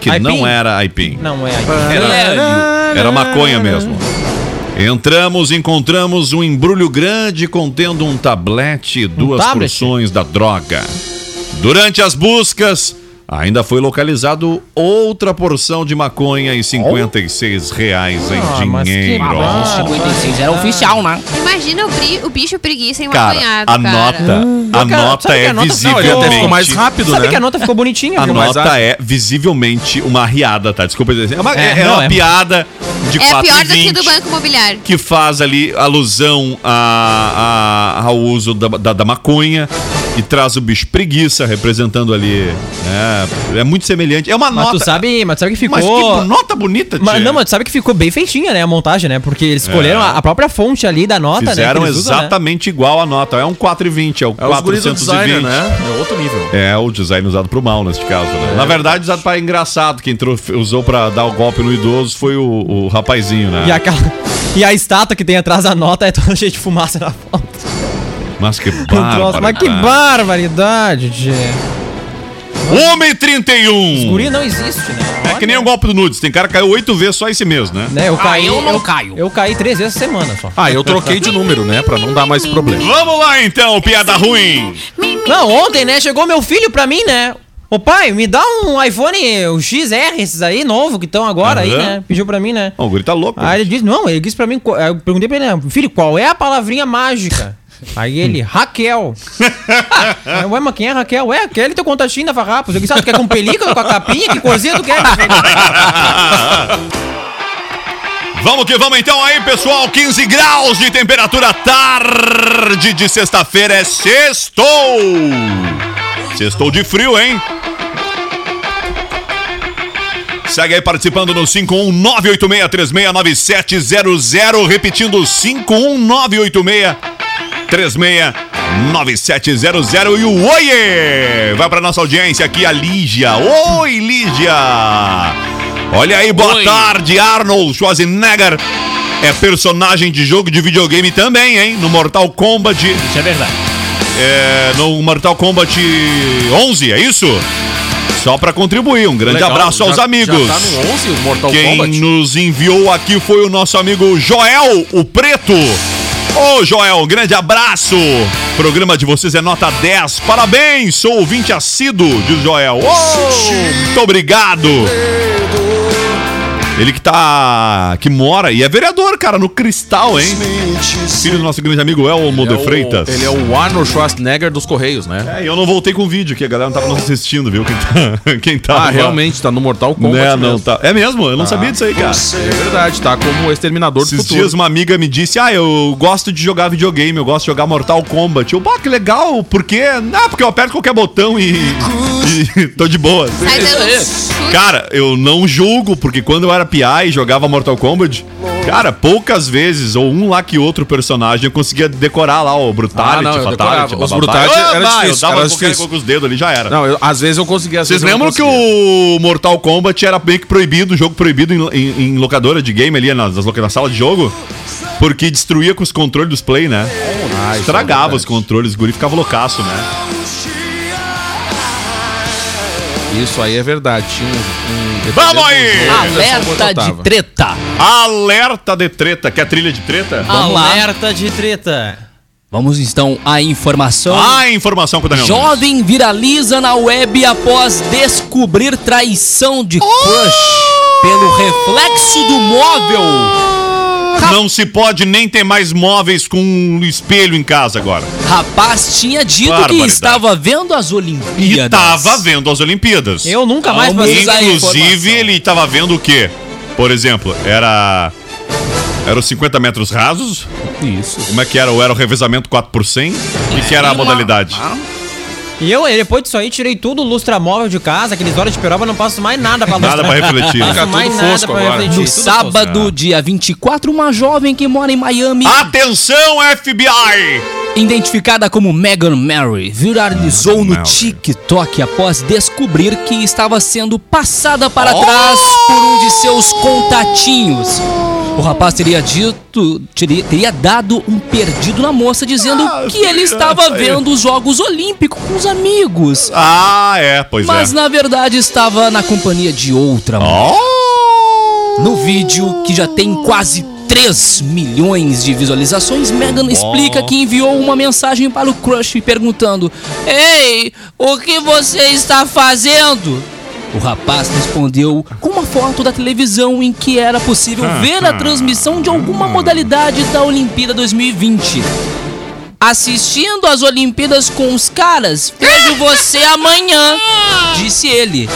A: que
D: aipim?
A: não era aipim.
D: Não é aí.
A: Era, era maconha mesmo. Entramos e encontramos um embrulho grande contendo um tablete e duas
D: tablet?
A: porções da droga. Durante as buscas, ainda foi localizado outra porção de maconha e 56 reais em
D: Ah, mas que
A: dinheiro.
D: bom.
F: 56 era oficial, né?
C: Imagina o, bri- o bicho preguiça
A: Cara, a
C: cara.
A: nota, a
D: Sabe que a-
A: nota
D: sabe que
A: é
D: a nota-
A: visivelmente...
B: ficou mais rápido,
D: Sabe
B: né?
D: que a nota ficou bonitinha,
A: A nota é visivelmente uma riada, tá? Desculpa dizer. É uma,
D: É,
A: é
D: não,
A: uma
D: é-
A: piada de
C: É
A: 4
C: pior do que do Banco Imobiliário.
A: que faz ali alusão a, a- ao uso da, da, da maconha e traz o bicho preguiça representando ali. É, é muito semelhante. É uma
D: Mas
A: nota.
D: tu sabe, mas tu sabe que ficou.
A: Mas que nota bonita,
D: Mas,
A: tia.
D: não, mas tu sabe que ficou bem feitinha, né? A montagem, né? Porque eles escolheram a, a própria fonte ali da nota, né?
A: Fizeram
D: que eles usam, né?
A: exatamente igual a nota. É um 4,20, é o
B: É os guris do
A: 420.
B: designer, né? É outro nível.
A: É, o design usado pro mal neste caso, né? Na verdade, usado para engraçado. Quem trou- usou pra dar o golpe no idoso foi o, o rapazinho, né?
D: E, aquela, e a estátua que tem atrás da nota é toda cheia de fumaça na foto.
A: Mas que
D: Um troço. Mas que
A: barbaridade.
D: barbaridade.
A: Homem 31!
D: Guri não existe, né?
A: É que nem o golpe do nudes. Tem cara que caiu oito vezes só esse mês, né?
D: Né, eu
F: Ah,
D: caí.
F: eu não caio.
D: Eu caí três vezes a semana só.
B: Ah, eu troquei de número, né? Pra não dar mais problema.
A: Vamos lá então, piada ruim.
D: Não, ontem, né? Chegou meu filho pra mim, né? Ô pai, me dá um iPhone o XR, esses aí, novo, que estão agora aí, né? Pediu pra mim, né?
A: Ó, o guri tá louco.
D: Aí ele disse, não, ele disse pra mim, eu perguntei pra ele, né, filho, qual é a palavrinha mágica? Aí ele, Raquel. Aí, Ué, mas quem é Raquel? Ué, aquele teu contatinho da Farrapos. Eu disse, ah, tu quer com película, com a capinha? Que corzinha tu quer? meu filho?"
A: Vamos que vamos então aí, pessoal. 15 graus de temperatura tarde de sexta-feira é sextou. Sextou de frio, hein? Segue aí participando no 51986369700, repetindo 51986369700 e o oiê! Vai pra nossa audiência aqui a Lígia. Oi, Lígia! Olha aí, boa
F: Oi.
A: tarde, Arnold Schwarzenegger. É personagem de jogo de videogame também, hein? No Mortal Kombat.
F: Isso é verdade.
A: É, no Mortal Kombat 11, é isso? Só pra contribuir. Um grande
B: Legal,
A: abraço aos
B: já-
A: amigos.
B: Já tá no 11, o Mortal
A: Quem
B: Kombat.
A: nos enviou aqui foi o nosso amigo Joel, o Preto. Ô Joel, um grande abraço. O programa de vocês é nota 10. Parabéns, sou ouvinte assíduo, diz Joel. Ô, muito obrigado. Ele que tá. que mora e é vereador, cara, no Cristal, hein? Filho do nosso grande amigo Elmo
B: Ele é
A: de
B: o-
A: Freitas.
B: Ele é o Arnold Schwarzenegger dos Correios, né?
A: É, e eu não voltei com o vídeo, que a galera não tava nos assistindo, viu? Quem tá. Quem tá
B: Ah, realmente, tá no Mortal Kombat
A: Né, não
B: mesmo.
A: tá. É mesmo? Eu não sabia disso aí, cara.
B: É verdade, tá como o Exterminador do
A: Esses
B: Futuro.
A: dias uma amiga me disse: Ah, eu gosto de jogar videogame, eu gosto de jogar Mortal Kombat. Eu, pá, que legal, por quê? Ah, porque eu aperto qualquer botão e, e tô de boa. Cara, eu não julgo, porque quando eu era PI e jogava Mortal Kombat, cara, poucas vezes, ou um lá que outro personagem, eu conseguia decorar lá o Brutality,
B: Ah, não,
A: Fatality.
B: Os. Brutality
A: Ah,
B: era difícil,
A: Eu dava
B: era
A: com os dedos ali, já era.
B: Não, eu- às vezes eu conseguia.
A: Vocês lembram que o Mortal Kombat era meio que proibido, jogo proibido em, em- em locadora de game ali, nas, na sala de jogo? Porque destruía com os controles dos play, né?
B: Ah, é
A: Estragava
B: verdade.
A: os controles, o guri ficava loucaço, né?
B: Isso aí é verdade. Tinha um. um
A: Vamos aí!
B: a
F: Alerta de treta.
A: Alerta de treta. Quer trilha de treta?
F: Vamos lá.
D: Alerta de treta.
F: Vamos então à informação.
A: Ah, informação com o Daniel. Nunes.
F: Jovem viraliza na web após descobrir traição de crush pelo reflexo do móvel.
A: Não se pode nem ter mais móveis com um espelho em casa agora.
F: Rapaz tinha dito que estava vendo as Olimpíadas.
A: tava vendo as Olimpíadas.
D: Eu nunca mais passei.
A: Inclusive, ele tava vendo o quê? Por exemplo, era. Era os 50 metros rasos?
B: Isso.
A: Como é que era? Ou era o revezamento 4 por 100? E que era a modalidade?
D: E eu, depois disso aí, tirei tudo, lustramóvel de casa, aqueles horas de peroba, não passo mais nada pra
A: Nada
D: lustrar.
A: pra refletir.
D: Não
B: Fica
D: passo mais
B: tudo
D: nada
B: fosco
D: pra
B: agora.
D: refletir.
F: No
D: tudo
F: sábado, dia 24, uma jovem que mora em Miami,
A: Atenção, FBI!
F: Identificada como Meghan Mary, viralizou no. TikTok após descobrir que estava sendo passada para
A: Oh!
F: trás por um de seus contatinhos. O rapaz teria dito, teria, teria dado um perdido na moça, dizendo
A: Ah,
F: que ele estava vendo os Jogos Olímpicos com os amigos.
A: Ah, é, pois
F: Mas
A: é.
F: na verdade estava na companhia de outra mulher.
A: Oh!
F: No vídeo, que já tem quase 3 milhões de visualizações, Megan explica que enviou uma mensagem para o crush perguntando: Ei, o que você está fazendo? O rapaz respondeu com uma foto da televisão em que era possível ver a transmissão de alguma modalidade da Olimpíada 2020. Assistindo às Olimpíadas com os caras, vejo você amanhã, disse ele.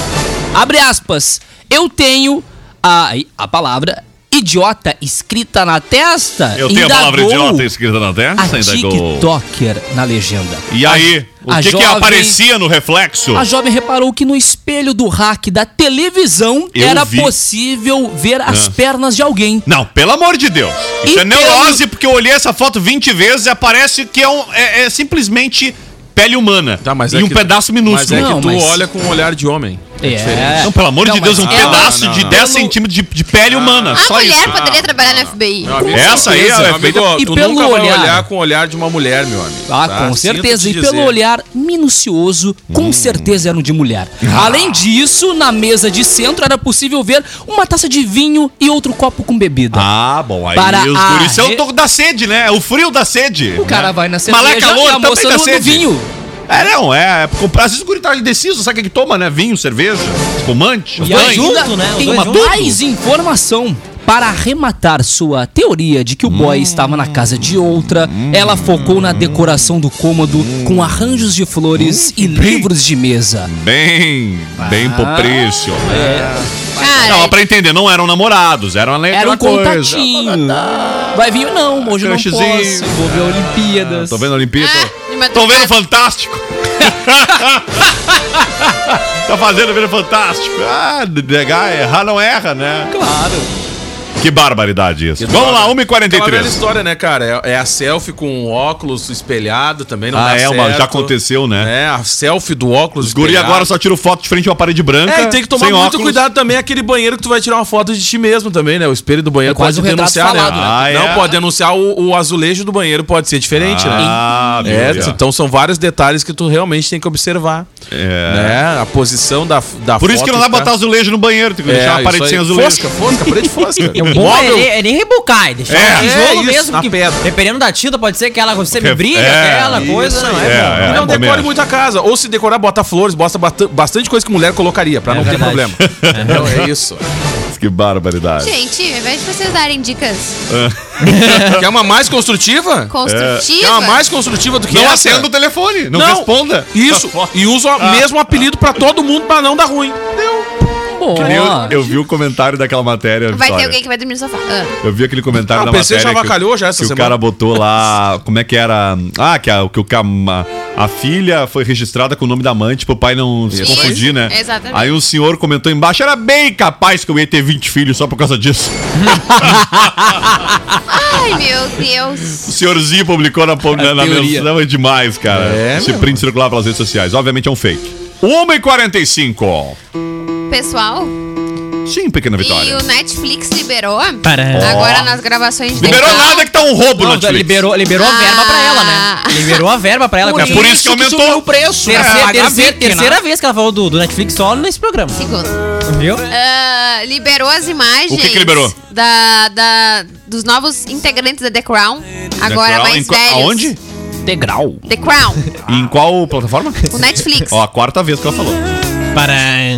F: Abre aspas. Eu tenho a, a palavra idiota escrita na testa.
A: Eu tenho a palavra idiota escrita na
F: A
A: testa, indagou.
F: TikToker na legenda.
A: E aí, o
F: a
A: que que
F: jovem-
A: aparecia no reflexo?
F: A jovem reparou que no espelho do rack da televisão
A: Eu
F: era
A: vi.
F: possível ver as
A: Ah.
F: pernas de alguém.
A: Não, pelo amor de Deus. Isso
F: E
A: é neurose, porque eu olhei essa foto 20 vezes e parece que é, um- é- é simplesmente pele humana.
B: Tá, mas
A: e
B: é
A: um
B: que-
A: pedaço
B: Mas
A: minúsculo.
B: é que
F: Não,
B: tu
F: mas-
B: olha com um olhar de homem.
F: É.
A: Não, pelo amor
F: Não,
A: de Deus, é um pedaço
B: Não,
A: de
B: não,
A: 10
F: não.
A: centímetros de, de pele humana.
C: A
A: só
C: mulher
A: isso.
C: poderia trabalhar no FBI.
A: Essa aí é
B: meu amigo,
F: E
B: tu
F: pelo
B: nunca vai
F: olhar-
B: olhar com o olhar de uma mulher, meu amigo.
F: Ah,
B: tá?
F: com
B: Sinto
F: certeza.
B: te
F: E pelo olhar minucioso, com
A: Hum.
F: certeza eram de mulher.
A: Ah.
F: Além disso, na mesa de centro era possível ver uma taça de vinho e outro copo com bebida.
A: Ah, bom, aí
F: Para
A: os
F: a
A: guris são
F: re-
A: o da sede, né? É o frio da sede.
F: o cara
A: né?
F: vai na
A: Malé
F: cerveja
A: calor
F: e a moça no, no vinho.
A: É, não, é. Comprar, às vezes o guri tá indeciso, sabe o que que toma, né? Vinho, cerveja, espumante,
F: E
A: champanhe.
D: junto, né? Os
F: tem
D: dois
F: mais informação. Para arrematar sua teoria de que o boy
A: Hum.
F: estava na casa de outra, ela focou na decoração do cômodo com arranjos de flores e livros de mesa.
A: Bem, bem
F: Ah.
A: propício.
C: Cara,
A: Não, pra entender, não eram namorados, eram ali
F: Era um
A: coisa.
F: contatinho. Vai vir não, hoje não posso. Vou ver Olimpíadas.
A: Tô vendo a Olimpíada?
C: Ah,
A: Tô vendo Fantástico. tá fazendo vendo Fantástico. Ah, negar, errar não erra, né?
F: Claro.
A: Que barbaridade isso.
B: Que
A: Vamos lá,
B: droga. Aquela velha
A: 1h43.
B: história, né, cara? É, é a selfie com óculos espelhado também, não
A: Ah,
B: dá
A: é, uma,
B: certo.
A: já aconteceu, né?
B: É, a selfie do óculos
A: Os guri agora só tiram foto de frente a uma parede branca.
B: É, e tem que tomar muito
A: óculos.
B: cuidado também aquele banheiro que tu vai tirar uma foto de ti mesmo também, né? O espelho do banheiro
F: É quase
B: pode
F: um
B: denunciar,
F: falado,
B: né?
F: né?
A: Ah,
B: Não,
A: é?
B: pode denunciar o, o azulejo do banheiro, pode ser diferente,
A: Ah,
B: né? É, então são vários detalhes que tu realmente tem que observar.
A: É.
B: Né? A posição da, da
A: Por isso que não dá
B: foto
A: pra
B: tá-
A: botar azulejo no banheiro, tem que
B: É,
A: deixar a parede sem azulejo.
B: Fosca, fosca, parede fosca.
D: É é, é nem rebucar, é deixar
A: É,
D: um tijolo
B: é isso,
D: mesmo,
B: na
D: que
B: pedra.
D: dependendo da tinta, pode ser que ela você me
A: É,
D: briga,
A: é,
D: aquela
B: Isso
D: coisa, não é,
A: É,
D: bom.
A: é.
B: E não decore
A: acho.
B: muito a casa. Ou se decorar, bota flores, bota bastante coisa que mulher colocaria, pra não ter
D: verdade.
B: problema. Então é isso.
A: Que barbaridade.
C: Gente, ao invés de vocês darem dicas
B: Quer uma mais construtiva?
C: construtivas,
B: Quer uma mais construtiva do que
A: Não
B: essa?
A: acenda o telefone, não, responda.
B: Isso. E usa o mesmo apelido pra todo mundo pra não dar ruim.
F: Bom,
A: Eu, eu vi o comentário daquela matéria.
C: vai ter
A: Vitória.
C: alguém que vai dormir no sofá. Ah.
A: Eu vi aquele comentário
B: Ah,
A: da
B: o PC
A: matéria.
B: já avacalhou
A: que,
B: já essa
A: que o
B: semana.
A: cara botou lá. Como é que era? Ah, que a, que o, a, a filha foi registrada com o nome da amante pro pai não se
C: Isso.
A: confundir, né?
C: Exatamente.
A: Aí um senhor comentou embaixo: era bem capaz que eu ia ter 20 filhos só por causa disso.
C: Ai, meu Deus.
A: O senhorzinho publicou na, na, na
F: teoria.
A: menção, é demais, cara.
B: É,
A: Esse print circular pelas redes sociais. Obviamente é um fake. 1h45.
C: Pessoal,
A: Sim, pequena
C: e
A: vitória.
C: o Netflix liberou
D: Para.
C: agora nas gravações de
A: Liberou nada que tá um roubo
D: Não,
A: no Netflix.
D: liberou, liberou a verba pra ela, né?
C: Ah.
D: Liberou a verba pra ela.
A: É por isso que aumentou
F: o preço.
D: Terceira,
F: Pagar
D: terceira,
F: Vic, né?
D: terceira vez que ela falou do, do Netflix só nesse programa.
C: Segundo.
D: Viu?
C: Ah, liberou as imagens.
A: O que que liberou?
C: Da, da, dos novos integrantes da The Crown. Agora
A: Crown,
C: mais
A: em qual-
C: velhos.
A: Aonde?
F: Integral.
C: The Crown.
A: E em qual plataforma?
C: O Netflix.
A: Ó, a quarta vez que ela falou.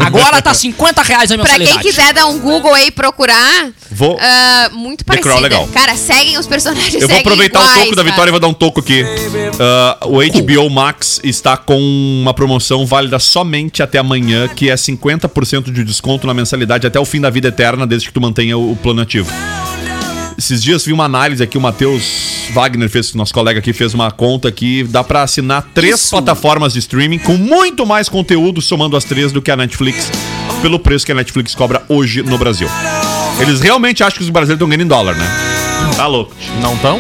F: Agora tá 50 reais a
C: Pra
F: mensalidade.
C: quem quiser dar um Google aí e procurar.
A: Vou-
C: ah, muito
A: Crown,
C: parecida.
A: legal.
C: Cara, seguem os personagens.
A: Eu vou aproveitar o
C: iguais,
A: toco da
C: cara.
A: Vitória e vou dar um toco aqui. Ah, o HBO Max está com uma promoção válida somente até amanhã, que é 50% de desconto na mensalidade até o fim da vida eterna, desde que tu mantenha o, o plano ativo. Esses dias vi uma análise aqui, o Matheus Wagner fez, nosso colega aqui, fez uma conta que dá pra assinar três
F: Isso.
A: plataformas de streaming com muito mais conteúdo somando as três do que a Netflix, pelo preço que a Netflix cobra hoje no Brasil. Eles realmente acham que os brasileiros estão ganhando em dólar, né? Tá louco.
B: Não tão?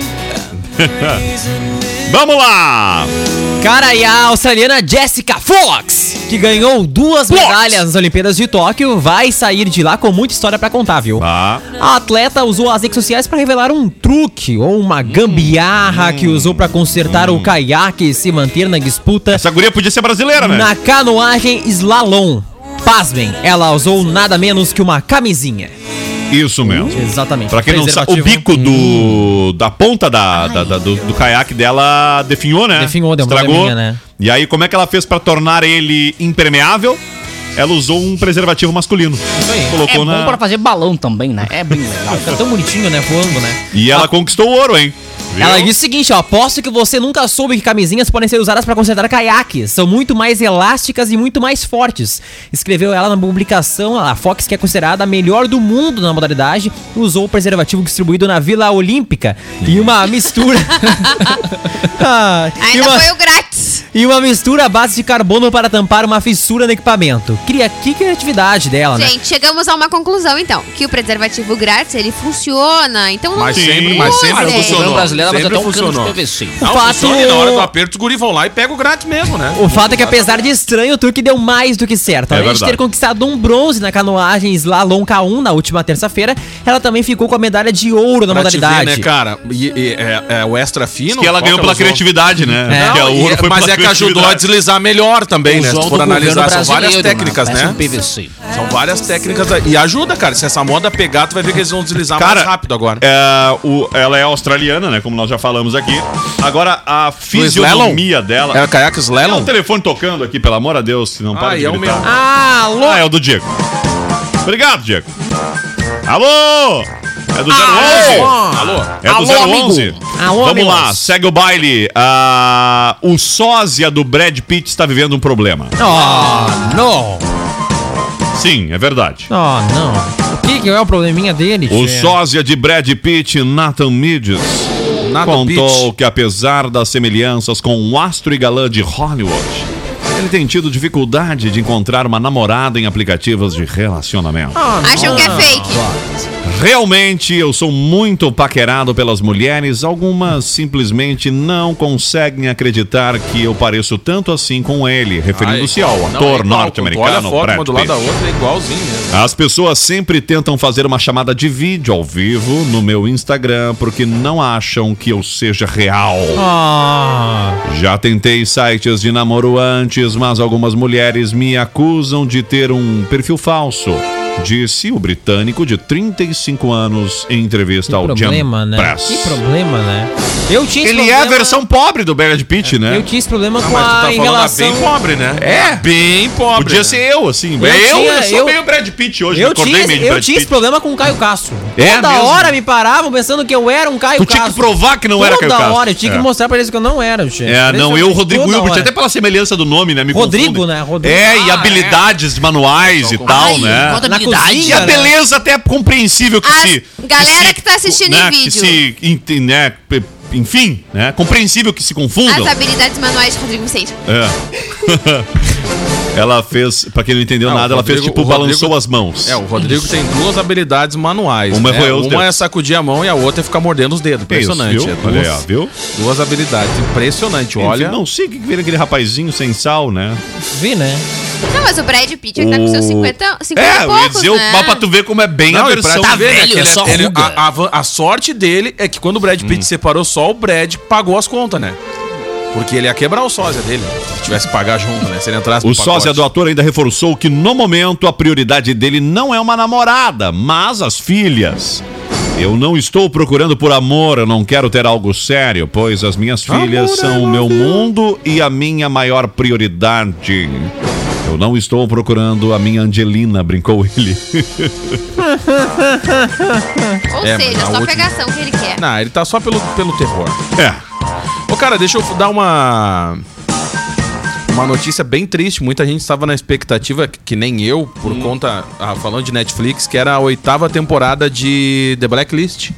A: Vamos lá!
D: Cara, e a australiana Jessica Fox, que ganhou duas
A: Fox.
D: medalhas nas Olimpíadas de Tóquio, vai sair de lá com muita história pra contar, viu?
A: Tá.
D: A atleta usou as redes sociais pra revelar um truque ou uma gambiarra que usou pra consertar o caiaque e se manter na disputa
A: Essa guria podia ser brasileira, né?
D: na canoagem slalom. Pasmem, ela usou nada menos que uma camisinha.
A: Isso mesmo.
D: Exatamente.
A: Pra quem não sabe, o bico do, da ponta da, da- da- do, do caiaque dela definhou, né?
D: Definhou, deu uma
A: Estragou.
D: probleminha, né?
A: E aí, como é que ela fez pra tornar ele impermeável? Ela usou um preservativo masculino.
D: aí.
A: Colocou
F: É
A: na.
F: bom pra fazer balão também, né? É bem legal.
D: Fica tão bonitinho, né? Voando, né?
A: E ela conquistou o ouro, hein? Viu?
D: Ela disse o seguinte, ó, aposto que você nunca soube que camisinhas podem ser usadas para consertar caiaques. São muito mais elásticas e muito mais fortes. Escreveu ela na publicação, a Fox, que é considerada a melhor do mundo na modalidade, usou o preservativo distribuído na Vila Olímpica e uma mistura... Ah,
C: Ainda
D: uma,
C: foi o grátis.
D: E uma mistura à base de carbono para tampar uma fissura no equipamento. Cria que criatividade dela, né?
C: Gente, chegamos a uma conclusão então, que o preservativo grátis, ele funciona, então não
B: Mas
C: se
B: sempre, mas sempre funcionou.
F: brasileiro, mas
B: sempre
F: até um cano de
B: funcionou.
F: PVC.
D: O
B: Não,
D: fato-
B: funciona e na hora do aperto, os guri vão lá e pegam o grátis mesmo, né?
D: O fato é que apesar de estranho, o truque deu mais do que certo.
A: É
D: Além de ter conquistado um bronze na canoagem Slalom K1 na última terça-feira, ela também ficou com a medalha de ouro na
B: Pra te ver,
D: modalidade.
B: né, cara? E, e, é, é o extra fino.
A: que ela
B: qual
A: ganhou pela
B: usou?
A: criatividade, né?
D: É.
A: Porque
B: Não,
A: o ouro
B: e-
A: foi
B: mas
A: pela
B: é que ajudou a
A: criatividade.
B: deslizar melhor também, né? Se for analisar, são várias
F: brasileiro,
B: técnicas,
F: Parece
B: né?
F: um PVC.
B: São várias técnicas. E ajuda, cara. Se essa moda pegar, tu vai ver que eles vão deslizar
A: Cara,
B: mais rápido agora.
A: É, o- ela é australiana, né? Como nós já falamos aqui. Agora, a fisionomia dela.
B: É o caiaque
A: É
B: slalom?
A: um telefone tocando aqui, pelo amor de Deus, se não para
B: Ah,
A: de
B: e é o
A: gritar.
B: meu.
D: Ah, alô?
A: Ah, é o do Diego. Obrigado, Diego. Alô? É do 011?
B: Alô?
A: É do
D: Alô,
A: 011?
D: amigo. Alô,
A: Vamos
D: amigos.
A: lá, segue o baile. Ah, o sósia do Brad Pitt está vivendo um problema.
D: Oh, não.
A: Sim, é verdade.
D: Oh, não. O que, que é o probleminha dele,
A: O
D: tchê?
A: sósia de Brad Pitt, Nathan Midges,
B: Nathan
A: contou
B: Pitt.
A: que apesar das semelhanças com o astro e galã de Hollywood, ele tem tido dificuldade de encontrar uma namorada em aplicativos de relacionamento.
C: Acham que é fake.
A: Realmente eu sou muito paquerado pelas mulheres, algumas simplesmente não conseguem acreditar que eu pareço tanto assim com ele, referindo-se ao
B: Não, é
A: ator
B: a
A: norte-americano Brad
B: do lado da
A: Pitt.
B: outra, é igualzinho mesmo.
A: As pessoas sempre tentam fazer uma chamada de vídeo ao vivo no meu Instagram porque não acham que eu seja real.
D: Ah,
A: Já tentei sites de namoro antes, mas algumas mulheres me acusam de ter um perfil falso. Disse o britânico de 35 anos em entrevista
D: que
A: ao
D: problema,
A: Jam
D: né?
A: Press.
D: Que problema, né? Eu tinha
A: Ele é a
D: problema-
A: versão pobre do Brad Pitt, né?
D: Eu tinha esse problema
B: Ah,
D: com
B: mas tu
D: a
B: tá
D: em relação...
B: bem pobre, né?
A: É.
B: Bem pobre.
A: Podia
B: né?
A: ser eu, assim.
D: Eu
A: Eu, eu,
D: tinha-
A: sou
D: eu-
A: meio Brad Pitt hoje.
D: Eu
A: acordei
D: tinha,
A: meio de
D: eu tinha esse problema com o Caio Castro.
A: É
D: Toda
A: mesmo?
D: hora me paravam pensando que eu era um Caio
A: Tu
D: Castro.
A: tinha que provar que não era Caio
D: Toda
A: Castro.
D: hora, eu tinha
A: É.
D: que mostrar pra eles que eu não era, gente.
A: É, não, eu, Rodrigo
D: Toda
A: Hilbert,
D: hora.
A: até pela semelhança do nome, né? Me
D: Rodrigo,
A: confunde.
D: né? Rodrigo.
A: É, e
D: Ah,
A: habilidades manuais e tal, né?
D: Na
F: habilidade.
D: cozinha,
A: E a
D: né?
A: beleza até é compreensível que
C: As-
A: se.
C: galera
A: se-
C: que tá assistindo
A: né,
C: em
A: que
C: vídeo.
A: se, ent- né, enfim, né? Compreensível que se confundam.
C: As habilidades manuais de Rodrigo Vicente.
A: É. ela fez, pra quem não entendeu
B: Não,
A: nada,
B: o
A: ela fez
B: Rodrigo-
A: tipo,
B: o Rodrigo-
A: balançou as mãos.
B: É, o Rodrigo tem duas habilidades manuais.
A: Uma é
B: né?
A: os
B: Uma é sacudir a mão e a outra é ficar mordendo os dedos.
A: Isso,
B: Impressionante.
A: viu?
B: é
A: Olha
B: duas,
A: ó, viu?
B: duas habilidades. Impressionante. Olha.
A: Enfim, não sei o que vira aquele rapazinho sem sal, né?
D: Vi, né?
C: Não, mas o Brad Pitt ele tá com seus 50, 50
A: É,
C: e
A: eu ia
C: poucos,
A: dizer, o
C: né?
A: pra tu ver como é bem
B: Não,
A: a versão.
B: né,
F: velho,
B: que ele-
F: só
B: ele-
F: ruga.
B: a, a- a sorte dele é que quando o Brad Pitt
A: Hum.
B: separou só o Brad pagou as contas, né? Porque ele ia quebrar o sósia dele, se tivesse que pagar junto, né? Se ele entrasse
A: O sósia do ator ainda reforçou que no momento a prioridade dele não é uma namorada, mas as filhas. Eu não estou procurando por amor, eu não quero ter algo sério, pois as minhas filhas são o meu mundo e a minha maior prioridade. Eu não estou procurando a minha Angelina, brincou ele.
C: Ou
B: É,
C: seja, só
B: última-
C: pegação que ele quer.
B: Não, ele tá só pelo, pelo terror.
A: é.
B: Ô, cara, deixa eu dar uma. Uma notícia bem triste. Muita gente estava na expectativa, que nem eu, por conta. ah, falando de Netflix, que era a oitava temporada de The Blacklist.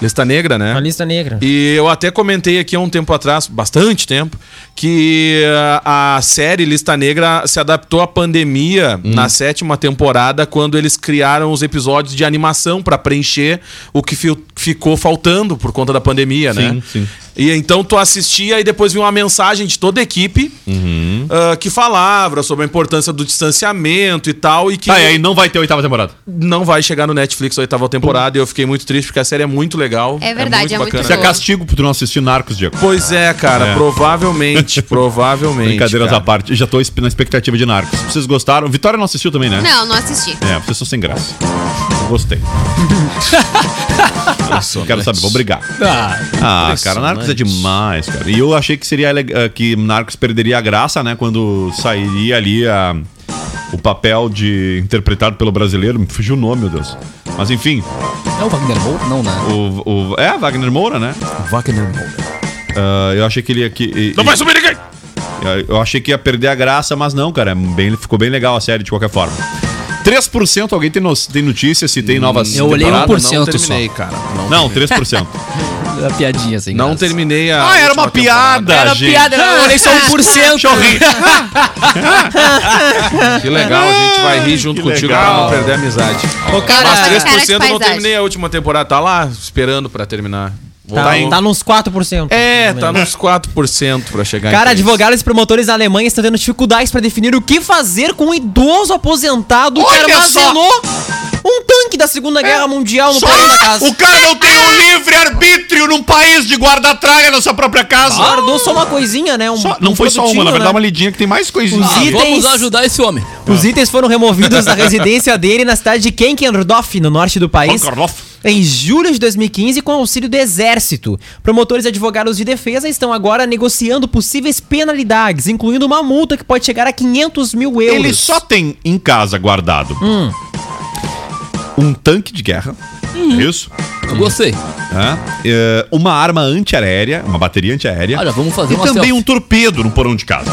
B: Lista negra, né?
D: Uma lista negra.
B: E eu até comentei aqui há um tempo atrás, bastante tempo, que a, a série Lista Negra se adaptou à pandemia
A: Hum.
B: na sétima temporada, quando eles criaram os episódios de animação pra preencher o que fi- ficou faltando por conta da pandemia, né?
A: Sim, sim.
B: E então tu assistia e depois vinha uma mensagem de toda a equipe
A: Uhum.
B: ah, que falava sobre a importância do distanciamento e tal, e que
A: Tá, e aí não vai ter oitava temporada.
B: não vai chegar no Netflix a oitava temporada. E eu fiquei muito triste porque a série é muito legal.
C: É verdade, é muito
A: Isso é castigo por tu não assistir Narcos, Diego.
B: Pois é, cara,
A: É.
B: provavelmente, provavelmente.
A: Brincadeiras
B: cara.
A: à parte. Eu Já tô na expectativa de Narcos. Vocês gostaram? Vitória não assistiu também, né?
C: Não, não assisti.
A: É, vocês são sem graça. Gostei. Eu quero saber, vou brigar. Ah, cara, Narcos é demais, cara. E eu achei que seria que Narcos perderia a graça, né? Quando sairia ali a, o papel de interpretado pelo brasileiro. Me fugiu o nome, meu Deus. Mas enfim,
F: É o Wagner Moura? Não, né?
A: o, o- é Wagner Moura, né?
B: Wagner Moura.
A: Ah, eu achei que ele ia. Que, e-
B: Não
A: e-
B: vai subir ninguém!
A: Eu achei que ia perder a graça, mas não, cara. é Bem, ficou bem legal a série de qualquer forma. 3% alguém tem, no, tem notícia se tem novas
F: eu olhei
A: temporadas?
F: 1%
B: Não terminei, cara. Não,
A: Não, 3%.
F: A piadinha assim.
B: não terminei a.
A: ah, era
B: última
A: uma piada,
B: temporada.
F: Era
A: gente.
F: piada, eu olhei só 1%.
A: Deixa eu rir.
B: Que legal, a gente vai rir junto
A: Que
B: contigo
A: legal.
B: pra não perder a amizade.
D: Ô, cara,
B: Mas
C: Cara de
B: 3% eu não terminei a última temporada. Tá lá esperando pra terminar.
D: Tá,
B: dar um-
D: tá nos 4%.
B: É, tá nos 4% pra chegar em
D: Cara, advogados e promotores da Alemanha estão tendo dificuldades para definir o que fazer com um idoso aposentado que
A: Olha
D: armazenou um tanque da Segunda Guerra Mundial no porão da casa.
A: O cara não tem um livre-arbítrio num país de guarda-tralha na sua própria casa.
D: Guardou só uma coisinha, né? Um,
A: Só- não
D: um
A: foi só uma, na verdade,
D: né?
A: uma lidinha que tem mais coisinhas.
D: Os
F: Ah,
D: itens-
F: vamos ajudar esse homem.
D: Os itens foram removidos da residência dele na cidade de Kenkendorf, no norte do país.
A: Karloff.
D: Em julho de 2015, com auxílio do Exército. Promotores e advogados de defesa estão agora negociando possíveis penalidades, incluindo uma multa que pode chegar a 500 mil euros.
A: Ele só tem em casa guardado um tanque de guerra. É isso?
F: Eu gostei.
A: É, uma arma antiaérea, uma bateria antiaérea.
F: Olha, vamos fazer
A: e
F: uma
A: também
F: selfie.
A: um torpedo no porão de casa.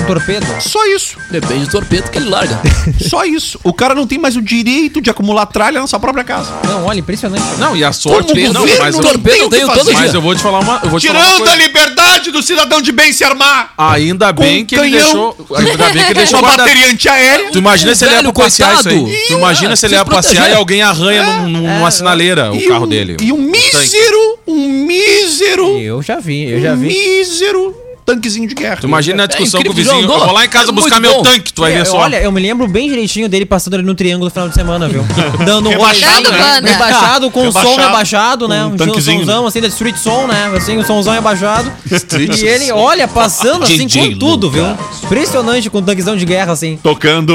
D: Um torpedo?
A: Só isso.
F: Depende do torpedo que ele larga.
A: Só isso. O cara não tem mais o direito de acumular tralha na sua própria casa.
D: Não, olha, impressionante.
B: Não, e a sorte.
A: Como
B: não,
A: governo
B: mas,
A: não
B: eu,
A: tem
F: torpedo
A: o que
F: tenho
A: fazer.
F: todo
B: mas
F: dia.
B: eu vou te falar uma. Eu vou te falar uma
A: Tirando a
B: coisa.
A: liberdade do cidadão de bem se armar.
B: Ainda bem que ele
A: canhão.
B: deixou. Ainda bem que ele deixou
A: Uma
B: guardado.
A: bateria antiaérea.
B: Tu imagina se ele ia
F: Velho,
B: pra passear isso
F: coitado.
B: aí. Tu imagina
F: É,
B: se ele ia passear
F: proteger.
B: e alguém arranha num- num- numa sinaleira o
A: E
B: carro
A: um-
B: dele.
A: E um mísero, um mísero,
D: Eu já vi, eu já
A: um
D: vi.
A: mísero tanquezinho de guerra.
B: Tu imagina a discussão
F: É
B: com o vizinho. Eu vou lá em casa
F: É
B: buscar meu
F: bom.
B: tanque, tu vai
D: É,
B: ver só.
D: Olha, eu me lembro bem direitinho dele passando ali no triângulo no final de semana, viu? Dando um
A: Rebaixado,
C: né?
D: né? Rebaixado, com o som
A: Rebaixado,
D: né?
A: um
D: Um, somzão assim, da Street Som, né? Assim, o somzão rebaixado.
B: Street
D: e ele, olha, passando assim
F: DJ
D: com tudo, viu? Impressionante com um tanquezão de guerra, assim.
A: Tocando.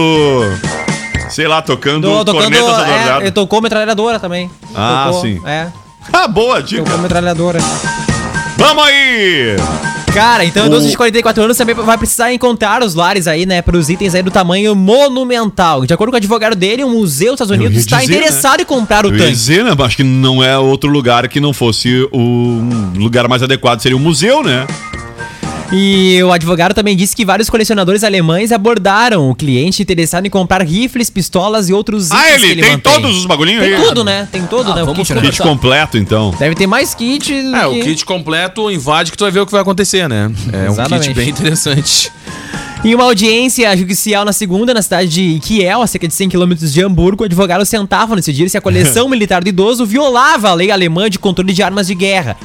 A: Sei lá, tocando
D: Tô, tocando.
A: cornetas
D: É,
A: adornadas.
D: ele tocou metralhadora também.
A: Ah,
D: Tocou,
A: sim.
D: É,
A: Ah, boa dica.
D: tocou metralhadora.
A: Vamos aí!
D: Cara, então o idoso de 44 anos também vai precisar encontrar os lares aí, né, pros itens aí do tamanho monumental. De acordo com o advogado dele, o museu dos Estados Unidos está
A: dizer,
D: interessado em comprar o
A: Eu
D: tanque.
A: dizer, né? Acho que não é outro lugar que não fosse o um lugar mais adequado. Seria o museu, né?
D: E o advogado também disse que vários colecionadores alemães abordaram o cliente interessado em comprar rifles, pistolas e outros
A: Ah,
D: itens que
A: ele tem
D: mantém.
A: todos os bagulhinhos
D: Tem
A: aí?
D: tudo, né? Tem tudo,
F: Ah,
D: né? O
F: vamos
D: kit
F: conversar.
A: Kit completo, então.
D: Deve ter mais kit.
B: É,
D: que-
B: o kit completo invade que tu vai ver o que vai acontecer, né? É um
D: Exatamente.
B: kit bem interessante.
D: Em uma audiência judicial na segunda, na cidade de Kiel, a cerca de 100 quilômetros de Hamburgo, advogados tentavam decidir se a coleção militar do idoso violava a lei alemã de controle de armas de guerra.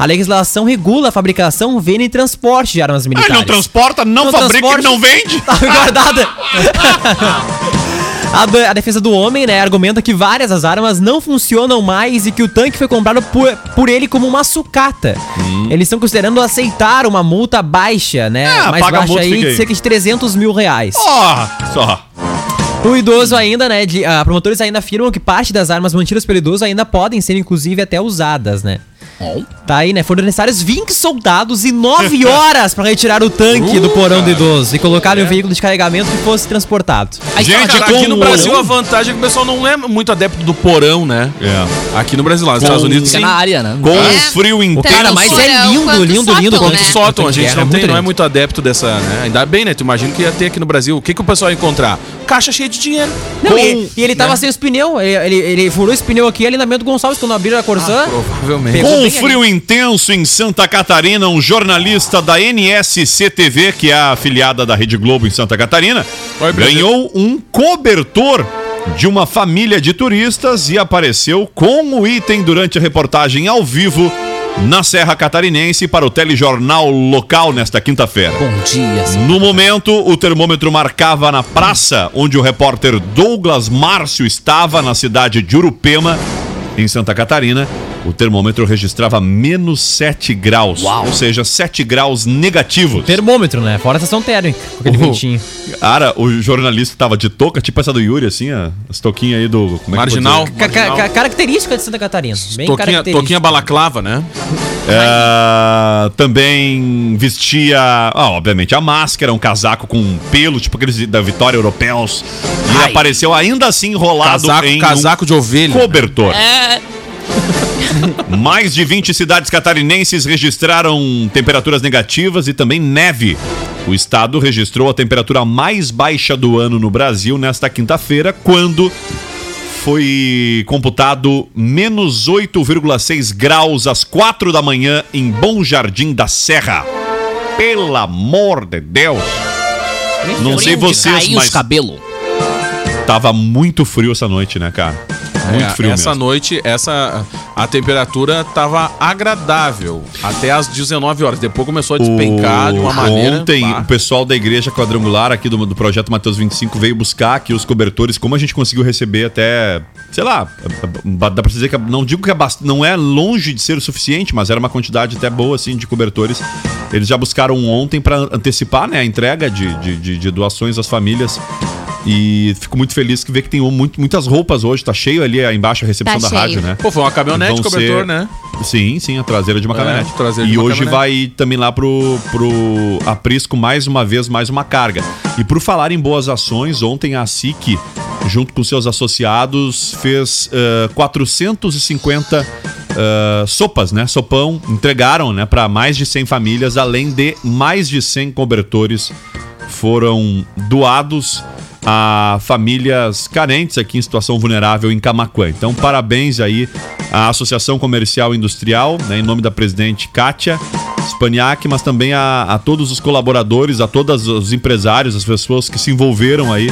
D: A legislação regula a fabricação, venda e transporte de armas
A: Ah,
D: militares.
A: ele não transporta, não,
D: Não
A: fabrica
D: transporta.
A: e não vende.
D: Tá guardada. A, defesa do homem, né, argumenta que várias das armas não funcionam mais e que o tanque foi comprado por, por ele como uma sucata.
A: Hum.
D: Eles estão considerando aceitar uma multa baixa, né?
A: Ah,
D: mais baixa
A: multa,
D: aí, de cerca de 300 mil reais.
A: Ó, só.
D: O idoso ainda, né? De, ah, promotores ainda afirmam que parte das armas mantidas pelo idoso ainda podem ser, inclusive, até usadas, né? Tá aí, né? Foram necessários 20 soldados e 9 horas pra retirar o tanque do porão do idoso e colocar em um veículo de carregamento que fosse transportado.
A: Gente,
B: Cara,
A: com
B: aqui no Brasil a vantagem é que o pessoal não é muito adepto do porão, né?
A: É.
B: Aqui no Brasil, lá nos Estados Unidos sim.
F: na área, né?
A: Com
C: É.
A: frio intenso.
D: Cara, mas é lindo,
C: quanto
D: lindo,
C: sótão,
D: lindo.
C: né?
D: quanto
B: sótão, a gente
D: guerra,
B: não, tem, não é
D: lindo.
B: muito adepto dessa, né? Ainda bem, né? Tu imagina que ia ter aqui no Brasil. O que, que o pessoal ia encontrar? Caixa cheia de dinheiro.
D: Não,
A: Com-
D: e, e ele tava
B: né?
D: sem os pneus. Ele, ele, ele furou esse pneu aqui ali na Gonçalves quando abriram a Corsã.
B: Provavelmente.
D: Pegou
A: Com
D: bem
A: um frio intenso em Santa Catarina, um jornalista da NSC TV, que é a afiliada da Rede Globo em Santa Catarina,
B: Oi,
A: ganhou um cobertor de uma família de turistas e apareceu com o item durante a reportagem ao vivo na Serra Catarinense para o telejornal local nesta quinta-feira.
F: Bom dia, senhor.
A: No momento, o termômetro marcava na praça onde o repórter Douglas Márcio estava, na cidade de Urupema, em Santa Catarina. O termômetro registrava menos 7 graus, ou seja, 7 graus negativos.
D: Termômetro, né? Fora a estação térmica, com aquele
A: Uhum.
D: ventinho.
A: Cara, o jornalista tava de touca, tipo essa do Yuri, assim, as touquinhas aí do... Como é que eu vou
B: Marginal.
D: Ca- ca- ca- característica de Santa Catarina. Bem
B: Toquinha,
D: característica.
B: toquinha balaclava, né?
A: É, também vestia, ah, obviamente, a máscara, um casaco com pelo, tipo aqueles da Vitória Europeus. E
F: Ai.
A: apareceu ainda assim enrolado
B: Casaco,
A: em
B: casaco de ovelha.
A: um cobertor.
F: É,
A: Mais de 20 cidades catarinenses registraram temperaturas negativas e também neve. O estado registrou a temperatura mais baixa do ano no Brasil nesta quinta-feira, quando foi computado menos 8,6 graus às 4 da manhã em Bom Jardim da Serra. Pelo amor de Deus! Não sei vocês, mas
F: cabelo.
A: tava muito frio essa noite, né, cara? Muito
B: É,
A: frio
B: essa
A: mesmo.
B: noite, essa a temperatura tava agradável até às 19 horas. Depois começou a despencar de uma
A: O-
B: maneira.
A: Ontem, o pessoal da Igreja Quadrangular aqui do, do Projeto Mateus 25 veio buscar aqui os cobertores. Como a gente conseguiu receber até, sei lá, dá pra dizer que não digo que é bast- não é longe de ser o suficiente, mas era uma quantidade até boa, assim, de cobertores. Eles já buscaram ontem pra antecipar, né, a entrega de, de, de- de doações às famílias. E fico muito feliz que ver que tem muito, muitas roupas hoje. Tá cheio ali aí embaixo a recepção
C: Tá
A: da
C: cheio.
A: rádio, né?
B: Pô, foi uma caminhonete cobertor,
A: ser-
B: né?
A: Sim, sim, a traseira de uma
B: É,
A: caminhonete. e
B: uma
A: hoje
B: caminhonete.
A: vai também lá pro, pro Aprisco mais uma vez, mais uma carga. E por falar em boas ações, ontem a SIC, junto com seus associados, fez eh, 450 eh, sopas, né? Sopão, entregaram, né, para mais de 100 famílias, além de mais de 100 cobertores foram doados a famílias carentes aqui em situação vulnerável em Camaquã. Então, parabéns aí à Associação Comercial e Industrial, né, em nome da presidente Kátia Spaniak, mas também a, a todos os colaboradores, a todos os empresários, as pessoas que se envolveram aí,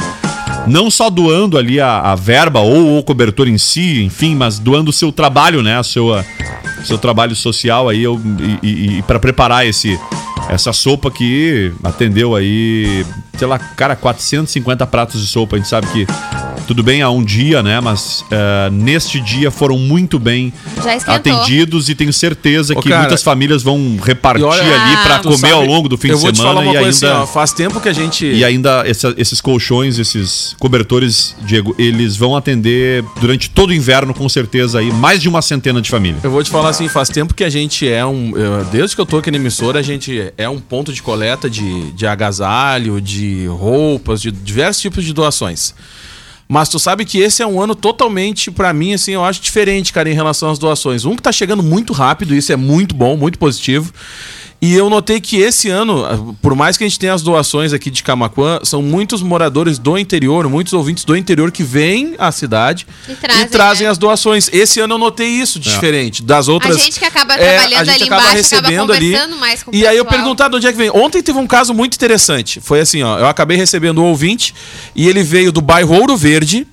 A: não só doando ali a, a verba ou o cobertor em si, enfim, mas doando o seu trabalho, né, a sua, seu trabalho social aí eu, e, para preparar esse essa sopa que atendeu aí, sei lá, cara, 450 pratos de sopa. A gente sabe que tudo bem há um dia, né? Mas eh, neste dia foram muito bem atendidos e tenho certeza
B: Ô,
A: que
B: cara,
A: muitas famílias vão repartir
B: olha-
A: ali
C: Ah,
A: para
B: Tu
A: comer ao
B: sabe,
A: longo do fim
B: eu
A: de
B: vou te
A: semana
B: falar uma
A: e
B: coisa
A: ainda
B: assim, ó, faz tempo que a gente
A: e ainda essa- esses colchões, esses cobertores, Diego, eles vão atender durante todo o inverno com certeza aí mais de uma centena de famílias.
B: Eu vou te falar assim, faz tempo que a gente é um. eu- Desde que eu tô aqui na emissora, a gente é um ponto de coleta de, de agasalho, de roupas, de diversos tipos de doações. Mas tu sabe que esse é um ano totalmente, pra mim, assim, eu acho diferente, cara, em relação às doações. Um que tá chegando muito rápido, isso é muito bom, muito positivo. E eu notei que esse ano, ah, por mais que a gente tenha as doações aqui de Camaquã, são muitos moradores do interior, muitos ouvintes do interior que vêm à cidade
C: E trazem,
B: e trazem
C: né?
B: as doações. Esse ano eu notei isso de diferente das
C: A
B: outras.
C: gente que acaba
B: É,
C: trabalhando
B: a gente
C: ali
B: acaba
C: embaixo,
B: recebendo
C: acaba
B: ali.
C: conversando mais com o
B: E aí eu
C: pessoal.
B: perguntar de onde é que vem. Ontem teve um caso muito interessante. Foi assim, ó. Eu acabei recebendo um ouvinte e ele veio do bairro Ouro Verde.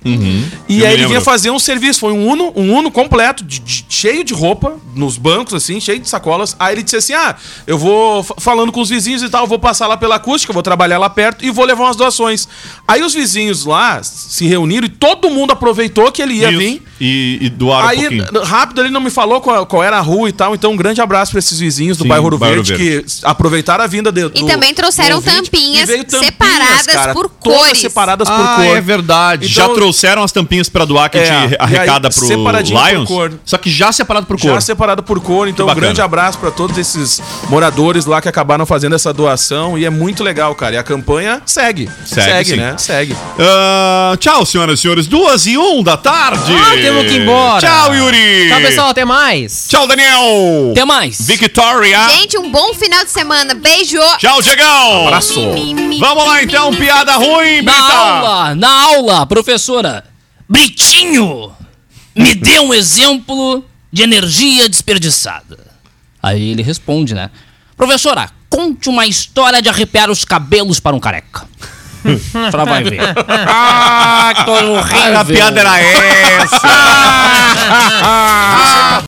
B: E
A: Eu
B: aí ele vinha fazer um serviço. Foi um Uno, um Uno completo, de- de- cheio de roupa, nos bancos, assim, cheio de sacolas. Aí ele disse assim: Ah, eu vou fa- falando com os vizinhos e tal, eu vou passar lá pela acústica, vou trabalhar lá perto e vou levar umas doações. Aí os vizinhos lá se reuniram e todo mundo aproveitou que ele ia
A: Isso.
B: vir
A: e, e doaram um
B: Aí,
A: pouquinho.
B: n- rápido, ele não me falou qual, qual era a rua e tal. Então, um grande abraço pra esses vizinhos do
A: Sim,
B: bairro Ouro
A: bairro
B: Verde,
A: Verde.
B: que aproveitaram a vinda de, do,
C: também trouxeram tampinhas
B: E veio
C: separadas por
B: todas
C: cores.
B: separadas por
A: Ah,
B: cor.
A: é verdade.
B: Então-
A: já trouxeram as tampinhas pra doar que a
B: É,
A: gente
B: e
A: arrecada
B: aí,
A: pro
B: separadinho por
A: Lions.
B: cor.
A: Só que já separado por
B: Já
A: cor.
B: separado por cor, então um grande abraço pra todos esses moradores lá que acabaram fazendo essa doação e é muito legal, cara. E a campanha segue.
A: Segue,
B: Segue, né? Segue.
A: Ah, tchau, senhoras e senhores. Duas e um da tarde.
D: Ah, temos que ir embora.
A: Tchau, Yuri.
D: Tchau, pessoal. Até mais.
A: Tchau, Daniel.
F: Até mais.
A: Victoria.
C: Gente, um bom final de semana. Beijo!
A: Tchau, Diegão.
B: Abraço.
A: Vamos lá, então. Piada ruim,
F: Na
A: Brita.
F: aula, na aula, professora. Britinho, me dê um exemplo de energia desperdiçada. Aí ele responde, né? Professora, conte uma história de arrepiar os cabelos para um careca. Ela vai ver. ah, que tô.
A: A piada era essa.